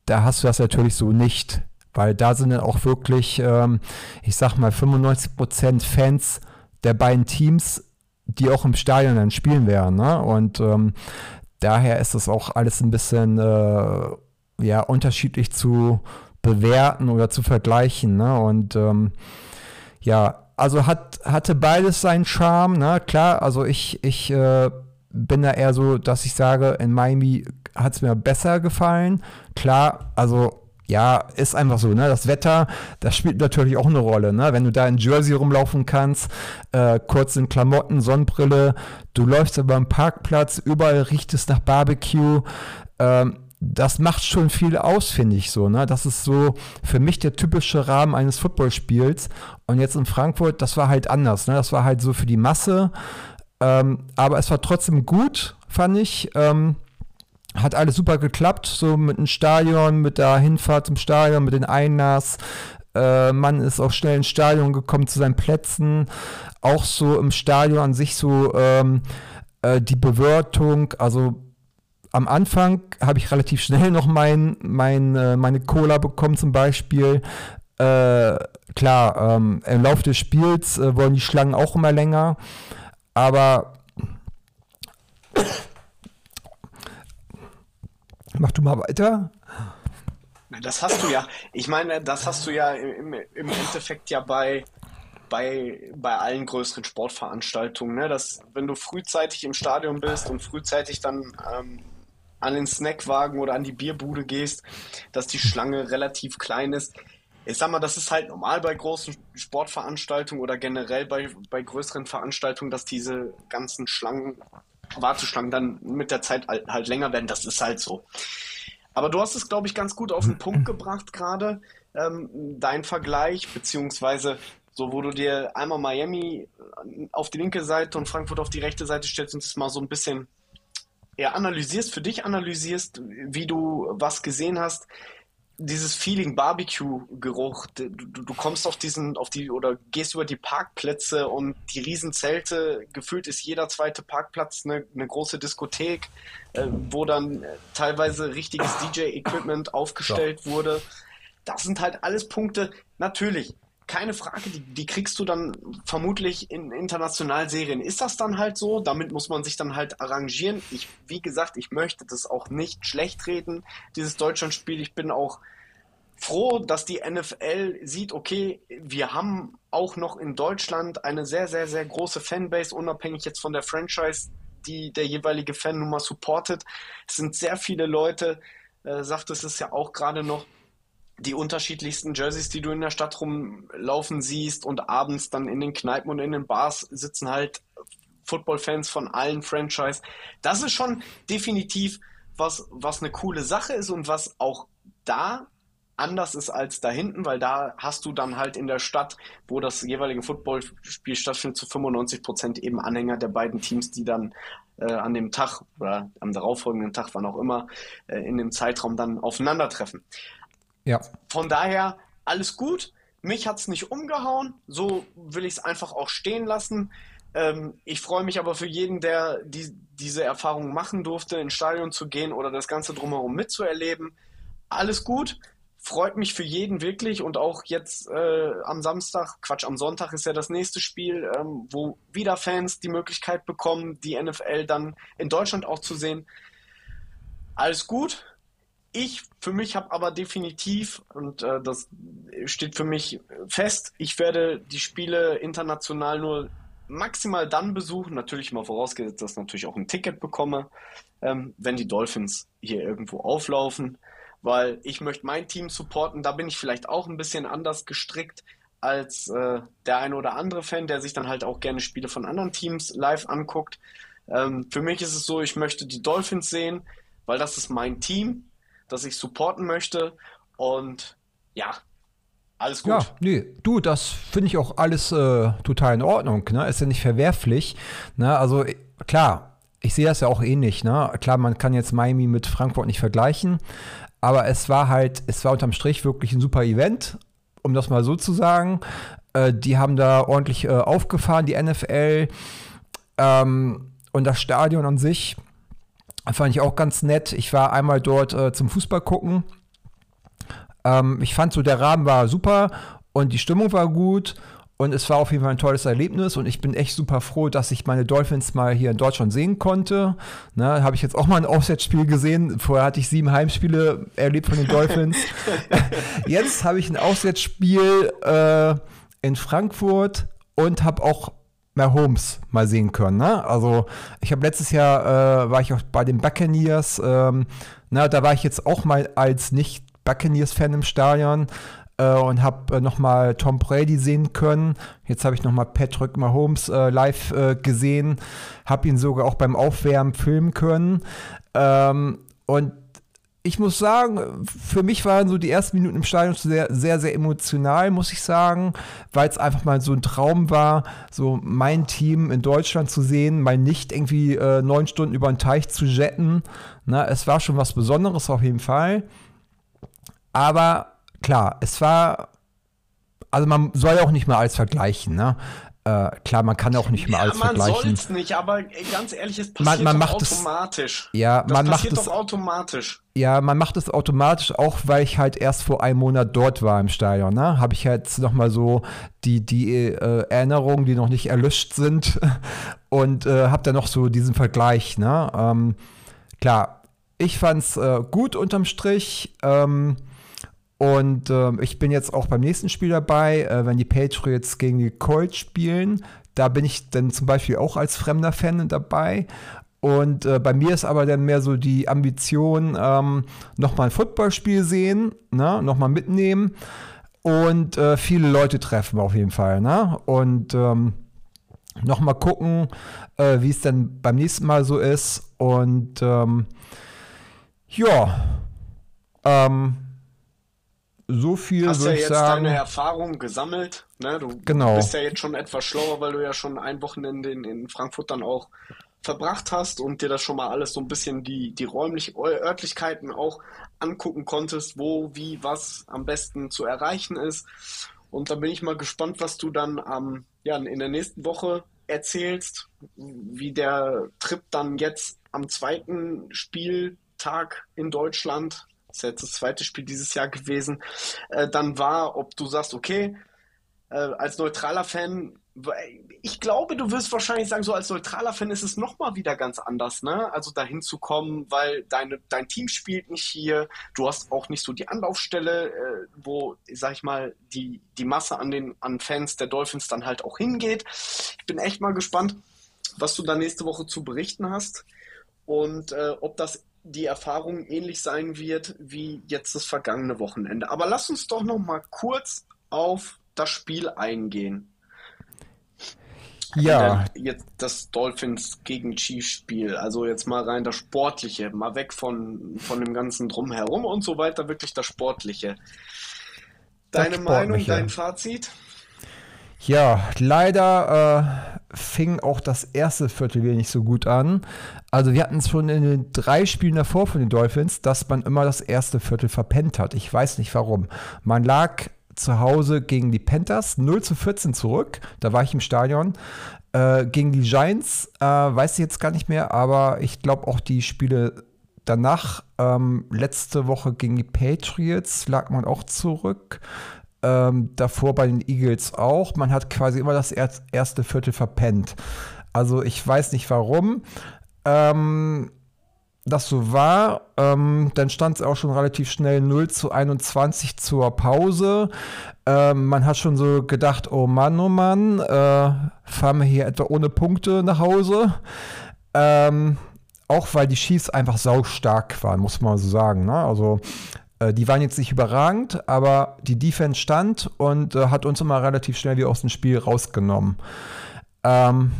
da hast du das natürlich so nicht, weil da sind dann auch wirklich, ähm, ich sag mal, 95% Fans der beiden Teams, die auch im Stadion dann spielen werden. Ne? Und ähm, daher ist das auch alles ein bisschen äh, ja, unterschiedlich zu bewerten oder zu vergleichen. Ne? Und ähm, ja, also hat, hatte beides seinen Charme. Ne? Klar, also ich, ich äh, bin da eher so, dass ich sage, in Miami hat es mir besser gefallen. Klar, also ja, ist einfach so, ne? Das Wetter, das spielt natürlich auch eine Rolle, ne? Wenn du da in Jersey rumlaufen kannst, äh, kurz in Klamotten, Sonnenbrille, du läufst über den Parkplatz, überall riecht es nach Barbecue, ähm, das macht schon viel aus, finde ich so. Ne? Das ist so für mich der typische Rahmen eines Footballspiels. Und jetzt in Frankfurt, das war halt anders. Ne? Das war halt so für die Masse. Ähm, aber es war trotzdem gut, fand ich. Ähm, hat alles super geklappt, so mit dem Stadion, mit der Hinfahrt zum Stadion, mit den Einlass. Äh, man ist auch schnell ins Stadion gekommen zu seinen Plätzen. Auch so im Stadion an sich so ähm, äh, die Bewirtung, also am Anfang habe ich relativ schnell noch mein, mein, äh, meine Cola bekommen zum Beispiel. Äh, klar, ähm, im Laufe des Spiels äh, wollen die Schlangen auch immer länger, aber mach du mal weiter. Das hast du ja. Ich meine, das hast du ja im, im Endeffekt ja bei, bei, bei allen größeren Sportveranstaltungen. Ne? Dass, wenn du frühzeitig im Stadion bist und frühzeitig dann ähm, an den Snackwagen oder an die Bierbude gehst, dass die Schlange relativ klein ist. Ich sag mal, das ist halt normal bei großen Sportveranstaltungen oder generell bei, bei größeren Veranstaltungen, dass diese ganzen Schlangen, Warteschlangen dann mit der Zeit halt, halt länger werden. Das ist halt so. Aber du hast es, glaube ich, ganz gut auf den Punkt (laughs) gebracht gerade, ähm, dein Vergleich, beziehungsweise so, wo du dir einmal Miami auf die linke Seite und Frankfurt auf die rechte Seite stellst und es mal so ein bisschen ja, analysierst, für dich analysierst, wie du was gesehen hast, dieses Feeling Barbecue-Geruch, du, du, kommst auf diesen, auf die, oder gehst über die Parkplätze und die Riesenzelte, gefühlt ist jeder zweite Parkplatz eine, eine große Diskothek, äh, wo dann teilweise richtiges DJ-Equipment aufgestellt ja. wurde. Das sind halt alles Punkte, natürlich, keine Frage, die, die, kriegst du dann vermutlich in internationalen Serien. Ist das dann halt so? Damit muss man sich dann halt arrangieren. Ich, wie gesagt, ich möchte das auch nicht schlecht reden, dieses Deutschlandspiel. Ich bin auch froh, dass die NFL sieht, okay, wir haben auch noch in Deutschland eine sehr, sehr, sehr große Fanbase, unabhängig jetzt von der Franchise, die der jeweilige Fan nun mal supportet. Es sind sehr viele Leute, äh, sagt es ist ja auch gerade noch, die unterschiedlichsten Jerseys, die du in der Stadt rumlaufen siehst und abends dann in den Kneipen und in den Bars sitzen halt Football-Fans von allen Franchise. Das ist schon definitiv was, was eine coole Sache ist und was auch da anders ist als da hinten, weil da hast du dann halt in der Stadt, wo das jeweilige Footballspiel stattfindet, zu 95 Prozent eben Anhänger der beiden Teams, die dann äh, an dem Tag oder am darauffolgenden Tag, wann auch immer, äh, in dem Zeitraum dann aufeinandertreffen. Ja. Von daher alles gut. Mich hat es nicht umgehauen. So will ich es einfach auch stehen lassen. Ähm, ich freue mich aber für jeden, der die, diese Erfahrung machen durfte, ins Stadion zu gehen oder das Ganze drumherum mitzuerleben. Alles gut freut mich für jeden wirklich und auch jetzt äh, am Samstag, Quatsch, am Sonntag ist ja das nächste Spiel, ähm, wo wieder Fans die Möglichkeit bekommen, die NFL dann in Deutschland auch zu sehen. Alles gut. Ich für mich habe aber definitiv, und äh, das steht für mich fest, ich werde die Spiele international nur maximal dann besuchen, natürlich mal vorausgesetzt, dass ich natürlich auch ein Ticket bekomme, ähm, wenn die Dolphins hier irgendwo auflaufen weil ich möchte mein Team supporten. Da bin ich vielleicht auch ein bisschen anders gestrickt als äh, der eine oder andere Fan, der sich dann halt auch gerne Spiele von anderen Teams live anguckt. Ähm, für mich ist es so, ich möchte die Dolphins sehen, weil das ist mein Team, das ich supporten möchte. Und ja, alles gut. Ja, nee, du, das finde ich auch alles äh, total in Ordnung. Ne? Ist ja nicht verwerflich. Ne? Also klar, ich sehe das ja auch ähnlich. Ne? Klar, man kann jetzt Miami mit Frankfurt nicht vergleichen, aber es war halt, es war unterm Strich wirklich ein super Event, um das mal so zu sagen. Äh, die haben da ordentlich äh, aufgefahren, die NFL. Ähm, und das Stadion an sich fand ich auch ganz nett. Ich war einmal dort äh, zum Fußball gucken. Ähm, ich fand so, der Rahmen war super und die Stimmung war gut. Und es war auf jeden Fall ein tolles Erlebnis und ich bin echt super froh, dass ich meine Dolphins mal hier in Deutschland sehen konnte. Ne, habe ich jetzt auch mal ein Auswärtsspiel gesehen. Vorher hatte ich sieben Heimspiele erlebt von den Dolphins. (laughs) jetzt habe ich ein Auswärtsspiel äh, in Frankfurt und habe auch Mahomes mal sehen können. Ne? Also ich habe letztes Jahr äh, war ich auch bei den Buccaneers. Ähm, na, da war ich jetzt auch mal als nicht Buccaneers-Fan im Stadion äh, und habe äh, nochmal Tom Brady sehen können. Jetzt habe ich nochmal Patrick Mahomes äh, live äh, gesehen, habe ihn sogar auch beim Aufwärmen filmen können. Ähm, und ich muss sagen, für mich waren so die ersten Minuten im Stadion sehr, sehr, sehr emotional, muss ich sagen, weil es einfach mal so ein Traum war, so mein Team in Deutschland zu sehen, mal nicht irgendwie äh, neun Stunden über den Teich zu jetten. Na, es war schon was Besonderes auf jeden Fall. Aber klar, es war, also man soll ja auch nicht mal alles vergleichen, ne? Äh, klar, man kann auch nicht mal ja, alles man vergleichen. Man soll es nicht, aber ganz ehrlich, es passiert man, man automatisch. Es, ja, das man passiert macht es automatisch. Ja, man macht es automatisch, auch weil ich halt erst vor einem Monat dort war im Stadion. Ne? Habe ich jetzt noch mal so die, die äh, Erinnerungen, die noch nicht erlöscht sind (laughs) und äh, habe dann noch so diesen Vergleich. Ne? Ähm, klar, ich fand's äh, gut unterm Strich. Ähm, und äh, ich bin jetzt auch beim nächsten Spiel dabei, äh, wenn die Patriots gegen die Colts spielen. Da bin ich dann zum Beispiel auch als fremder Fan dabei. Und äh, bei mir ist aber dann mehr so die Ambition, ähm, nochmal ein Footballspiel sehen, ne? nochmal mitnehmen und äh, viele Leute treffen auf jeden Fall. Ne? Und ähm, nochmal gucken, äh, wie es dann beim nächsten Mal so ist. Und ähm, ja, ähm, so viel Hast ja jetzt sagen, deine Erfahrung gesammelt. Ne? Du genau. bist ja jetzt schon etwas schlauer, weil du ja schon ein Wochenende in, in Frankfurt dann auch verbracht hast und dir das schon mal alles so ein bisschen die, die räumlichen Örtlichkeiten auch angucken konntest, wo, wie, was am besten zu erreichen ist. Und da bin ich mal gespannt, was du dann ähm, ja, in der nächsten Woche erzählst, wie der Trip dann jetzt am zweiten Spieltag in Deutschland ist jetzt das zweite Spiel dieses Jahr gewesen, äh, dann war, ob du sagst, okay, äh, als neutraler Fan, ich glaube, du wirst wahrscheinlich sagen, so als neutraler Fan ist es nochmal wieder ganz anders, ne? Also dahin zu kommen, weil deine, dein Team spielt nicht hier, du hast auch nicht so die Anlaufstelle, äh, wo, sag ich mal, die, die Masse an den an Fans der Dolphins dann halt auch hingeht. Ich bin echt mal gespannt, was du da nächste Woche zu berichten hast und äh, ob das die Erfahrung ähnlich sein wird wie jetzt das vergangene Wochenende. Aber lass uns doch noch mal kurz auf das Spiel eingehen. Ja. Jetzt das Dolphins gegen Chiefs Spiel, also jetzt mal rein das Sportliche, mal weg von, von dem ganzen Drumherum und so weiter, wirklich das Sportliche. Deine Das Meinung, Sportliche. dein Fazit? Ja, leider äh, fing auch das erste Viertel wieder nicht so gut an. Also wir hatten es schon in den drei Spielen davor von den Dolphins, dass man immer das erste Viertel verpennt hat. Ich weiß nicht warum. Man lag zu Hause gegen die Panthers 0 zu 14 zurück. Da war ich im Stadion. Äh, gegen die Giants äh, weiß ich jetzt gar nicht mehr, aber ich glaube auch die Spiele danach, ähm, letzte Woche gegen die Patriots, lag man auch zurück. Ähm, davor bei den Eagles auch. Man hat quasi immer das er erste Viertel verpennt. Also ich weiß nicht warum. Ähm, das so war. Ähm, dann stand es auch schon relativ schnell 0 zu 21 zur Pause. Ähm, man hat schon so gedacht, oh Mann, oh Mann, äh, fahren wir hier etwa ohne Punkte nach Hause. Ähm, auch weil die Chiefs einfach saustark waren, muss man so sagen. Ne? Also äh, die waren jetzt nicht überragend, aber die Defense stand und äh, hat uns immer relativ schnell wieder aus dem Spiel rausgenommen. Ähm,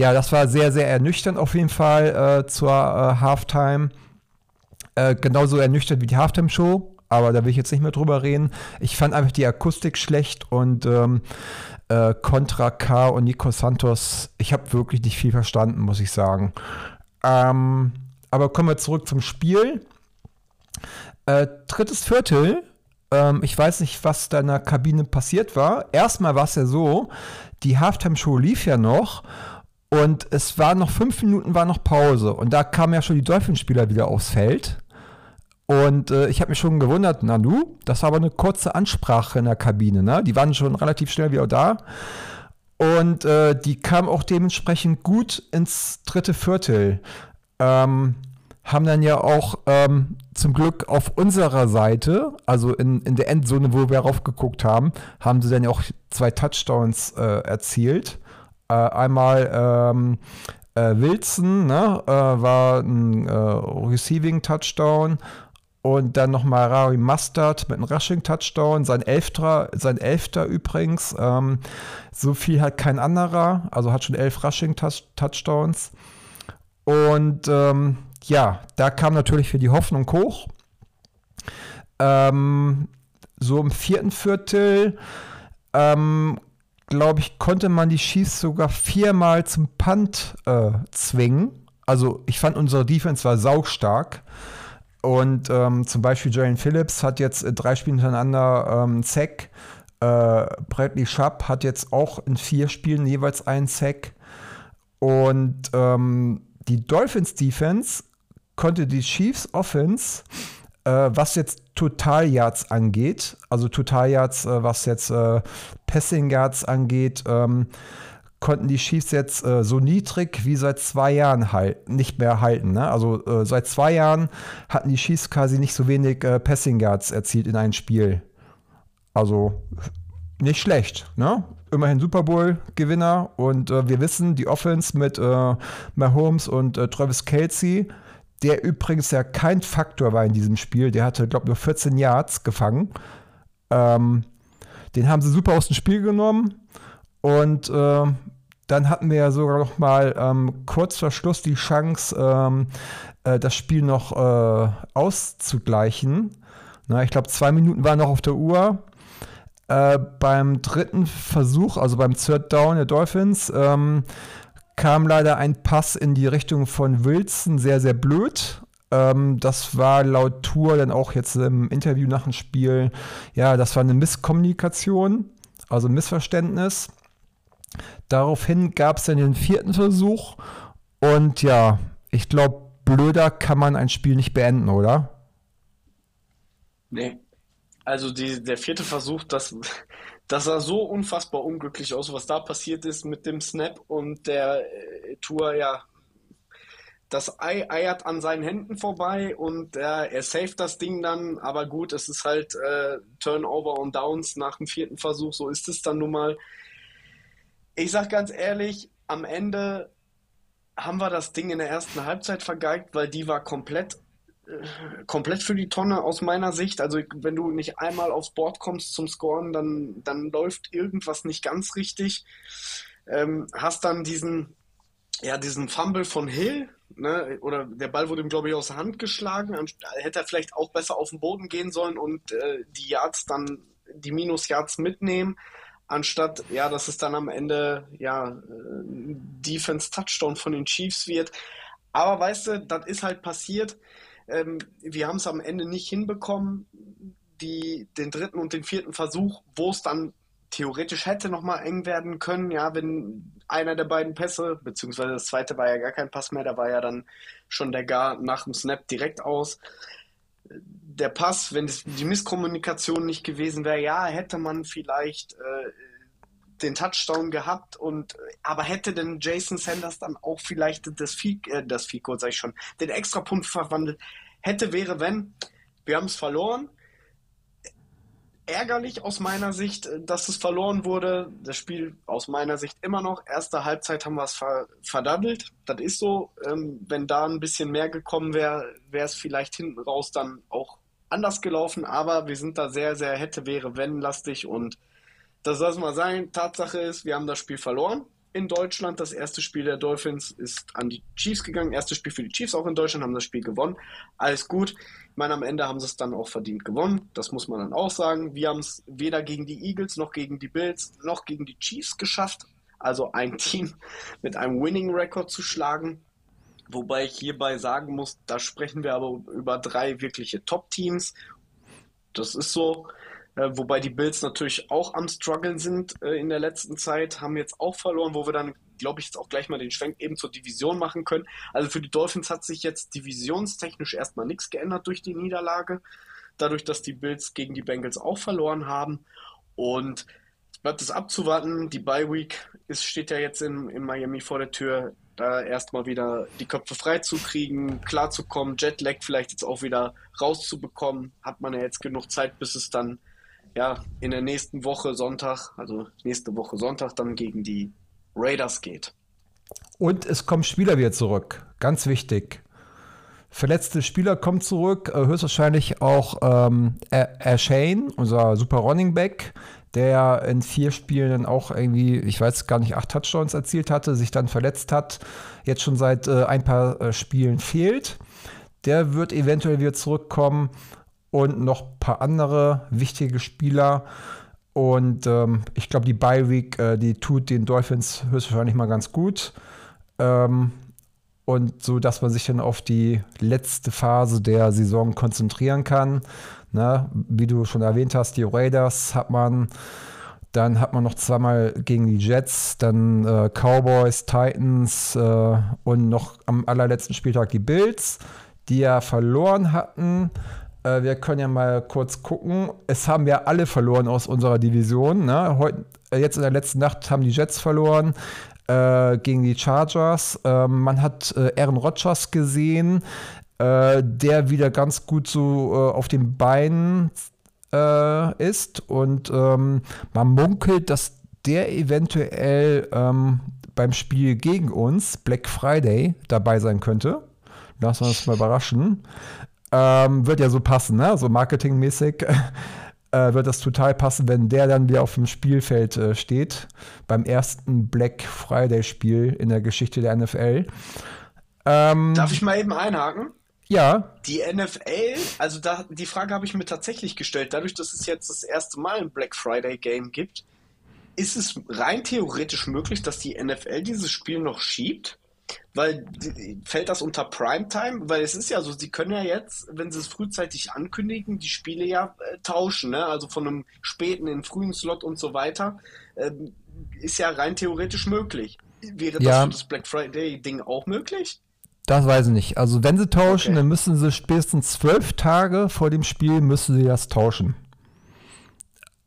ja, das war sehr, sehr ernüchternd auf jeden Fall äh, zur äh, Halftime. Äh, genauso ernüchternd wie die Halftime-Show, aber da will ich jetzt nicht mehr drüber reden. Ich fand einfach die Akustik schlecht und ähm, äh, Contra K und Nico Santos, ich habe wirklich nicht viel verstanden, muss ich sagen. Ähm, aber kommen wir zurück zum Spiel. Äh, drittes Viertel. Ähm, ich weiß nicht, was da in der Kabine passiert war. Erstmal war es ja so, die Halftime-Show lief ja noch und es war noch fünf Minuten, war noch Pause. Und da kamen ja schon die Dolphinspieler wieder aufs Feld. Und äh, ich habe mich schon gewundert, na du, das war aber eine kurze Ansprache in der Kabine, ne? Die waren schon relativ schnell wieder da. Und äh, die kam auch dementsprechend gut ins dritte Viertel. Ähm, haben dann ja auch ähm, zum Glück auf unserer Seite, also in, in der Endzone, wo wir raufgeguckt haben, haben sie dann ja auch zwei Touchdowns äh, erzielt. Äh, einmal ähm, äh, Wilson ne, äh, war ein äh, Receiving Touchdown und dann nochmal Rari Mustard mit einem Rushing Touchdown, sein Elfter, sein Elfter übrigens. Ähm, so viel hat kein anderer, also hat schon elf Rushing -Touch Touchdowns. Und ähm, ja, da kam natürlich für die Hoffnung hoch. Ähm, so im vierten Viertel, ähm, glaube ich, konnte man die Chiefs sogar viermal zum Punt äh, zwingen. Also ich fand unsere Defense war saustark. Und ähm, zum Beispiel Jalen Phillips hat jetzt äh, drei Spiele hintereinander ähm, Sack. Äh, Bradley Sharp hat jetzt auch in vier Spielen jeweils einen Sack. Und ähm, die Dolphins Defense konnte die Chiefs Offense, was jetzt Total Yards angeht, also Total Yards, äh, was jetzt äh, Passing Yards angeht, ähm, konnten die Chiefs jetzt äh, so niedrig wie seit zwei Jahren halt nicht mehr halten. Ne? Also äh, seit zwei Jahren hatten die Chiefs quasi nicht so wenig äh, Passing Yards erzielt in einem Spiel. Also nicht schlecht, ne? Immerhin Super Bowl-Gewinner und äh, wir wissen, die Offense mit äh, Mahomes und äh, Travis Kelsey, der übrigens ja kein Faktor war in diesem Spiel, der hatte, glaube ich, nur 14 Yards gefangen. Ähm, den haben sie super aus dem Spiel genommen und äh, dann hatten wir ja sogar noch mal ähm, kurz vor Schluss die Chance, ähm, äh, das Spiel noch äh, auszugleichen. Na, ich glaube, zwei Minuten waren noch auf der Uhr. Äh, beim dritten Versuch, also beim Third Down der Dolphins, ähm, kam leider ein Pass in die Richtung von Wilson, sehr, sehr blöd. Ähm, das war laut Tour dann auch jetzt im Interview nach dem Spiel, ja, das war eine Misskommunikation, also Missverständnis. Daraufhin gab es dann den vierten Versuch und ja, ich glaube, blöder kann man ein Spiel nicht beenden, oder? Nee. Also die, der vierte Versuch, das, das sah so unfassbar unglücklich aus, was da passiert ist mit dem Snap und der äh, Tour, ja, das Ei eiert an seinen Händen vorbei und äh, er saved das Ding dann, aber gut, es ist halt äh, Turnover und Downs nach dem vierten Versuch, so ist es dann nun mal. Ich sag ganz ehrlich, am Ende haben wir das Ding in der ersten Halbzeit vergeigt, weil die war komplett komplett für die Tonne aus meiner Sicht. Also wenn du nicht einmal aufs Board kommst zum Scoren, dann, dann läuft irgendwas nicht ganz richtig. ähm, hast dann diesen, ja, diesen Fumble von Hill, ne, oder der Ball wurde ihm, glaube ich, aus der Hand geschlagen. Hätte er vielleicht auch besser auf den Boden gehen sollen und äh, die Yards dann, die Minus-Yards mitnehmen, anstatt, ja, dass es dann am Ende, ja, äh, Defense-Touchdown von den Chiefs wird. Aber weißt du, das ist halt passiert. Ähm, wir haben es am Ende nicht hinbekommen, die, den dritten und den vierten Versuch, wo es dann theoretisch hätte nochmal eng werden können, ja, wenn einer der beiden Pässe, beziehungsweise das zweite war ja gar kein Pass mehr, da war ja dann schon der Gar nach dem Snap direkt aus. Der Pass, wenn die Misskommunikation nicht gewesen wäre, ja, hätte man vielleicht äh, den Touchdown gehabt und aber hätte denn Jason Sanders dann auch vielleicht das Vieh, äh, das Vieh, sag ich schon, den Extrapunkt verwandelt, hätte, wäre, wenn, wir haben es verloren, ärgerlich aus meiner Sicht, äh, dass es verloren wurde. Das Spiel aus meiner Sicht immer noch. Erste Halbzeit haben wir es ver verdaddelt. Das ist so. Ähm, wenn da ein bisschen mehr gekommen wäre, wäre es vielleicht hinten raus dann auch anders gelaufen. Aber wir sind da sehr, sehr hätte, wäre, wenn lastig. Und das es mal sein. Tatsache ist, wir haben das Spiel verloren in Deutschland. Das erste Spiel der Dolphins ist an die Chiefs gegangen. Erstes Spiel für die Chiefs auch in Deutschland, haben das Spiel gewonnen. Alles gut. Ich meine, am Ende haben sie es dann auch verdient gewonnen. Das muss man dann auch sagen. Wir haben es weder gegen die Eagles noch gegen die Bills noch gegen die Chiefs geschafft. Also ein Team (laughs) mit einem Winning Record zu schlagen. Wobei ich hierbei sagen muss, da sprechen wir aber über drei wirkliche Top-Teams. Das ist so. Äh, wobei die Bills natürlich auch am struggeln sind äh, in der letzten Zeit, haben jetzt auch verloren, wo wir dann, glaube ich, jetzt auch gleich mal den Schwenk eben zur Division machen können. Also für die Dolphins hat sich jetzt divisionstechnisch erstmal nichts geändert durch die Niederlage, dadurch, dass die Bills gegen die Bengals auch verloren haben. Und bleibt es abzuwarten. Die Bye Week ist, steht ja jetzt in, in Miami vor der Tür. Da erstmal wieder die Köpfe frei zu kriegen, klarzukommen, Jetlag vielleicht jetzt auch wieder rauszubekommen. Hat man ja jetzt genug Zeit, bis es dann ja, in der nächsten Woche Sonntag, also nächste Woche Sonntag dann gegen die Raiders geht. Und es kommen Spieler wieder zurück. Ganz wichtig. Verletzte Spieler kommen zurück, äh, höchstwahrscheinlich auch ähm, Shane, unser super Running Back, der in vier Spielen dann auch irgendwie, ich weiß gar nicht, acht Touchdowns erzielt hatte, sich dann verletzt hat, jetzt schon seit äh, ein paar äh, Spielen fehlt. Der wird eventuell wieder zurückkommen und noch ein paar andere wichtige Spieler. Und ähm, ich glaube, die Bye Week, äh, die tut den Dolphins höchstwahrscheinlich mal ganz gut. Ähm, und so, dass man sich dann auf die letzte Phase der Saison konzentrieren kann. Ne? wie du schon erwähnt hast, die Raiders hat man. Dann hat man noch zweimal gegen die Jets, dann äh, Cowboys, Titans äh, und noch am allerletzten Spieltag die Bills, die ja verloren hatten. Äh, wir können ja mal kurz gucken. Es haben ja alle verloren aus unserer Division. Ne? Heute, äh, jetzt in der letzten Nacht haben die Jets verloren äh, gegen die Chargers. Ähm, man hat äh, Aaron Rodgers gesehen, äh, der wieder ganz gut so äh, auf den Beinen ist. Und ähm, man munkelt, dass der eventuell ähm, beim Spiel gegen uns, Black Friday, dabei sein könnte. Lassen wir uns mal überraschen. Ähm, wird ja so passen, ne? So marketingmäßig (laughs) äh, wird das total passen, wenn der dann wieder auf dem Spielfeld äh, steht. Beim ersten Black Friday-Spiel in der Geschichte der NFL. Ähm, Darf ich mal eben einhaken? Ja. Die NFL, also da, die Frage habe ich mir tatsächlich gestellt. Dadurch, dass es jetzt das erste Mal ein Black Friday Game gibt, ist es rein theoretisch möglich, dass die NFL dieses Spiel noch schiebt? Weil fällt das unter Primetime? Weil es ist ja so, sie können ja jetzt, wenn sie es frühzeitig ankündigen, die Spiele ja äh, tauschen, ne? Also von einem späten in frühen Slot und so weiter. Ähm, ist ja rein theoretisch möglich. Wäre ja. das für das Black Friday-Ding auch möglich? Das weiß ich nicht. Also wenn sie tauschen, okay. dann müssen sie spätestens zwölf Tage vor dem Spiel müssen sie das tauschen.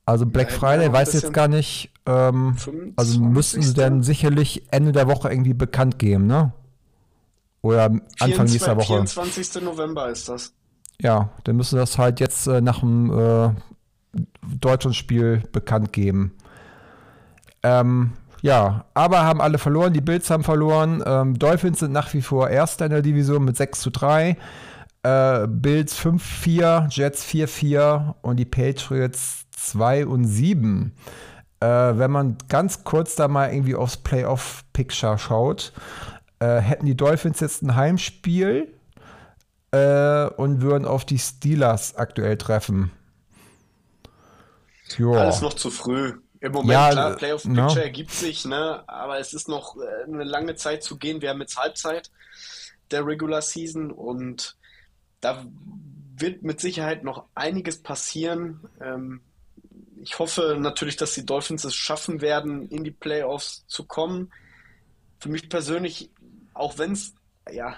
Also Black ja, Friday weiß jetzt gar nicht. Ähm, also müssten sie dann sicherlich Ende der Woche irgendwie bekannt geben, ne? Oder Anfang 24, nächster Woche. 24. November ist das. Ja, dann müssen sie das halt jetzt äh, nach dem äh, Deutschlandspiel bekannt geben. Ähm, ja, aber haben alle verloren. Die Bills haben verloren. Ähm, Dolphins sind nach wie vor Erster in der Division mit 6 zu 3. Äh, Bills 5-4, Jets 4-4 und die Patriots 2 und 7. äh, wenn man ganz kurz da mal irgendwie aufs Playoff-Picture schaut, äh, hätten die Dolphins jetzt ein Heimspiel äh, und würden auf die Steelers aktuell treffen. Joa. Alles noch zu früh. Im Moment, ja, klar, Playoff Picture no. ergibt sich, ne? aber es ist noch äh, eine lange Zeit zu gehen. Wir haben jetzt Halbzeit der Regular Season und da wird mit Sicherheit noch einiges passieren. Ähm, ich hoffe natürlich, dass die Dolphins es schaffen werden, in die Playoffs zu kommen. Für mich persönlich, auch wenn es ja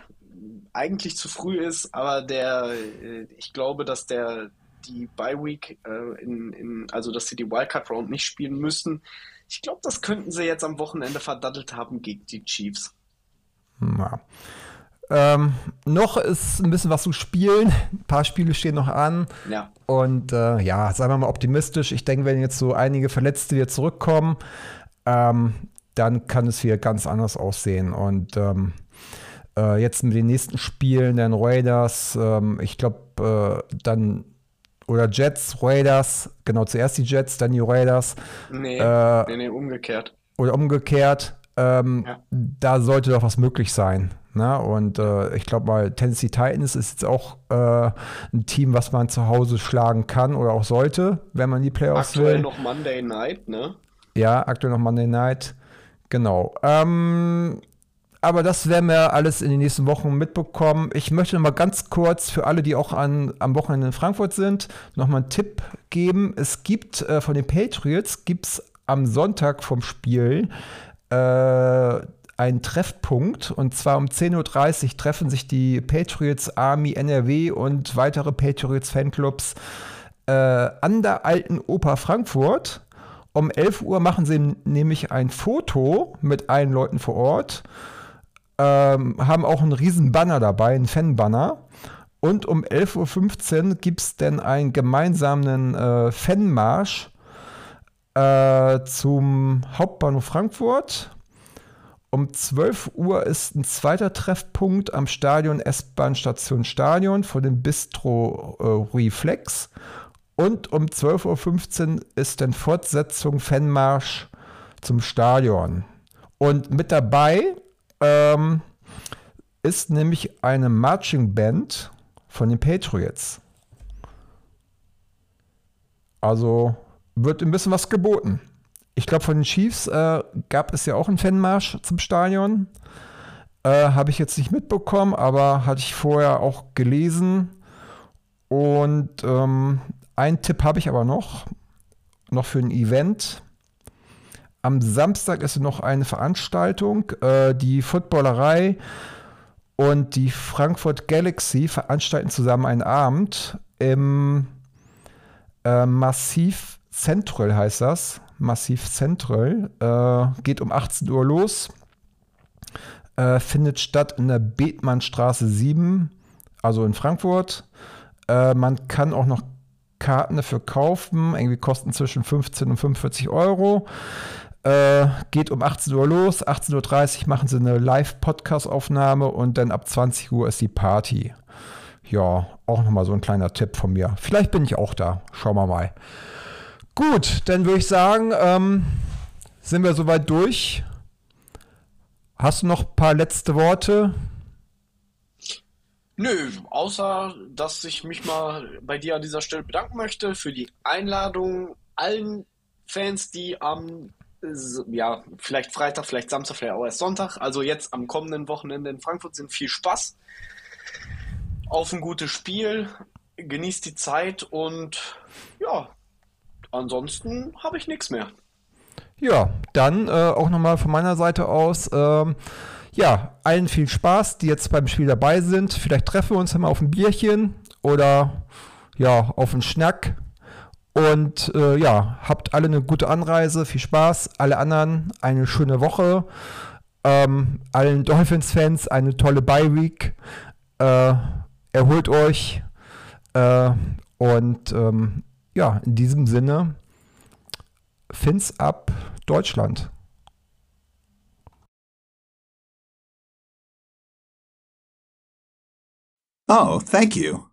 eigentlich zu früh ist, aber der, äh, ich glaube, dass der die Bye Week, äh, in, in, also dass sie die Wildcard Round nicht spielen müssen. Ich glaube, das könnten sie jetzt am Wochenende verdattelt haben gegen die Chiefs. Na. Ähm, noch ist ein bisschen was zu spielen. Ein paar Spiele stehen noch an. Ja. Und äh, ja, sagen wir mal optimistisch. Ich denke, wenn jetzt so einige Verletzte wieder zurückkommen, ähm, dann kann es wieder ganz anders aussehen. Und ähm, äh, jetzt mit den nächsten Spielen, den Raiders, ähm, ich glaube, äh, dann oder Jets, Raiders, genau, zuerst die Jets, dann die Raiders. Nee, äh, nee, nee umgekehrt. Oder umgekehrt. Ähm, ja. Da sollte doch was möglich sein. Ne? Und äh, ich glaube mal, Tennessee Titans ist jetzt auch äh, ein Team, was man zu Hause schlagen kann oder auch sollte, wenn man die Playoffs aktuell will. noch Monday Night, ne? Ja, aktuell noch Monday Night. Genau. Ähm, aber das werden wir alles in den nächsten Wochen mitbekommen. Ich möchte noch mal ganz kurz für alle, die auch an, am Wochenende in Frankfurt sind, noch mal einen Tipp geben. Es gibt äh, von den Patriots gibt's am Sonntag vom Spiel äh, einen Treffpunkt und zwar um 10.30 Uhr treffen sich die Patriots Army NRW und weitere Patriots Fanclubs äh, an der alten Oper Frankfurt. Um 11 Uhr machen sie nämlich ein Foto mit allen Leuten vor Ort, ähm, haben auch einen riesen Banner dabei, einen Fanbanner. Und um 11.15 Uhr gibt es dann einen gemeinsamen äh, Fanmarsch äh, zum Hauptbahnhof Frankfurt um 12 Uhr ist ein zweiter Treffpunkt am Stadion S-Bahn-Station Stadion vor dem Bistro äh, Reflex. Und um 12.15 Uhr ist dann Fortsetzung Fanmarsch zum Stadion. Und mit dabei ähm, ist nämlich eine Marching Band von den Patriots. Also wird ein bisschen was geboten. Ich glaube, von den Chiefs äh, gab es ja auch einen Fanmarsch zum Stadion. Äh, Habe ich jetzt nicht mitbekommen, aber hatte ich vorher auch gelesen. Und ähm, einen Tipp habe ich aber noch, noch für ein Event. Am Samstag ist noch eine Veranstaltung. Äh, die Footballerei und die Frankfurt Galaxy veranstalten zusammen einen Abend im äh, Massiv Central heißt das. Massiv Central. Äh, geht um 18 Uhr los. Äh, findet statt in der Bethmannstraße 7, also in Frankfurt. Äh, man kann auch noch Karten dafür kaufen. Irgendwie kosten zwischen 15 und 45 Euro. Äh, geht um 18 Uhr los. 18.30 Uhr machen sie eine Live-Podcast-Aufnahme und dann ab 20 Uhr ist die Party. Ja, auch nochmal so ein kleiner Tipp von mir. Vielleicht bin ich auch da. Schauen wir mal. Gut, dann würde ich sagen, ähm, sind wir soweit durch. Hast du noch ein paar letzte Worte? Nö, außer dass ich mich mal bei dir an dieser Stelle bedanken möchte für die Einladung allen Fans, die am ja, vielleicht Freitag, vielleicht Samstag, vielleicht auch erst Sonntag, also jetzt am kommenden Wochenende in Frankfurt sind. Viel Spaß auf ein gutes Spiel, genießt die Zeit und ja, Ansonsten habe ich nichts mehr. Ja, dann äh, auch nochmal von meiner Seite aus. Ähm, ja, allen viel Spaß, die jetzt beim Spiel dabei sind. Vielleicht treffen wir uns mal auf ein Bierchen oder ja, auf einen Schnack. Und äh, ja, habt alle eine gute Anreise, viel Spaß. Alle anderen eine schöne Woche. Ähm, allen Dolphins-Fans eine tolle Bye-Week. Äh, erholt euch. Äh, und ähm, ja, in diesem Sinne, Fins ab Deutschland. Oh, thank you.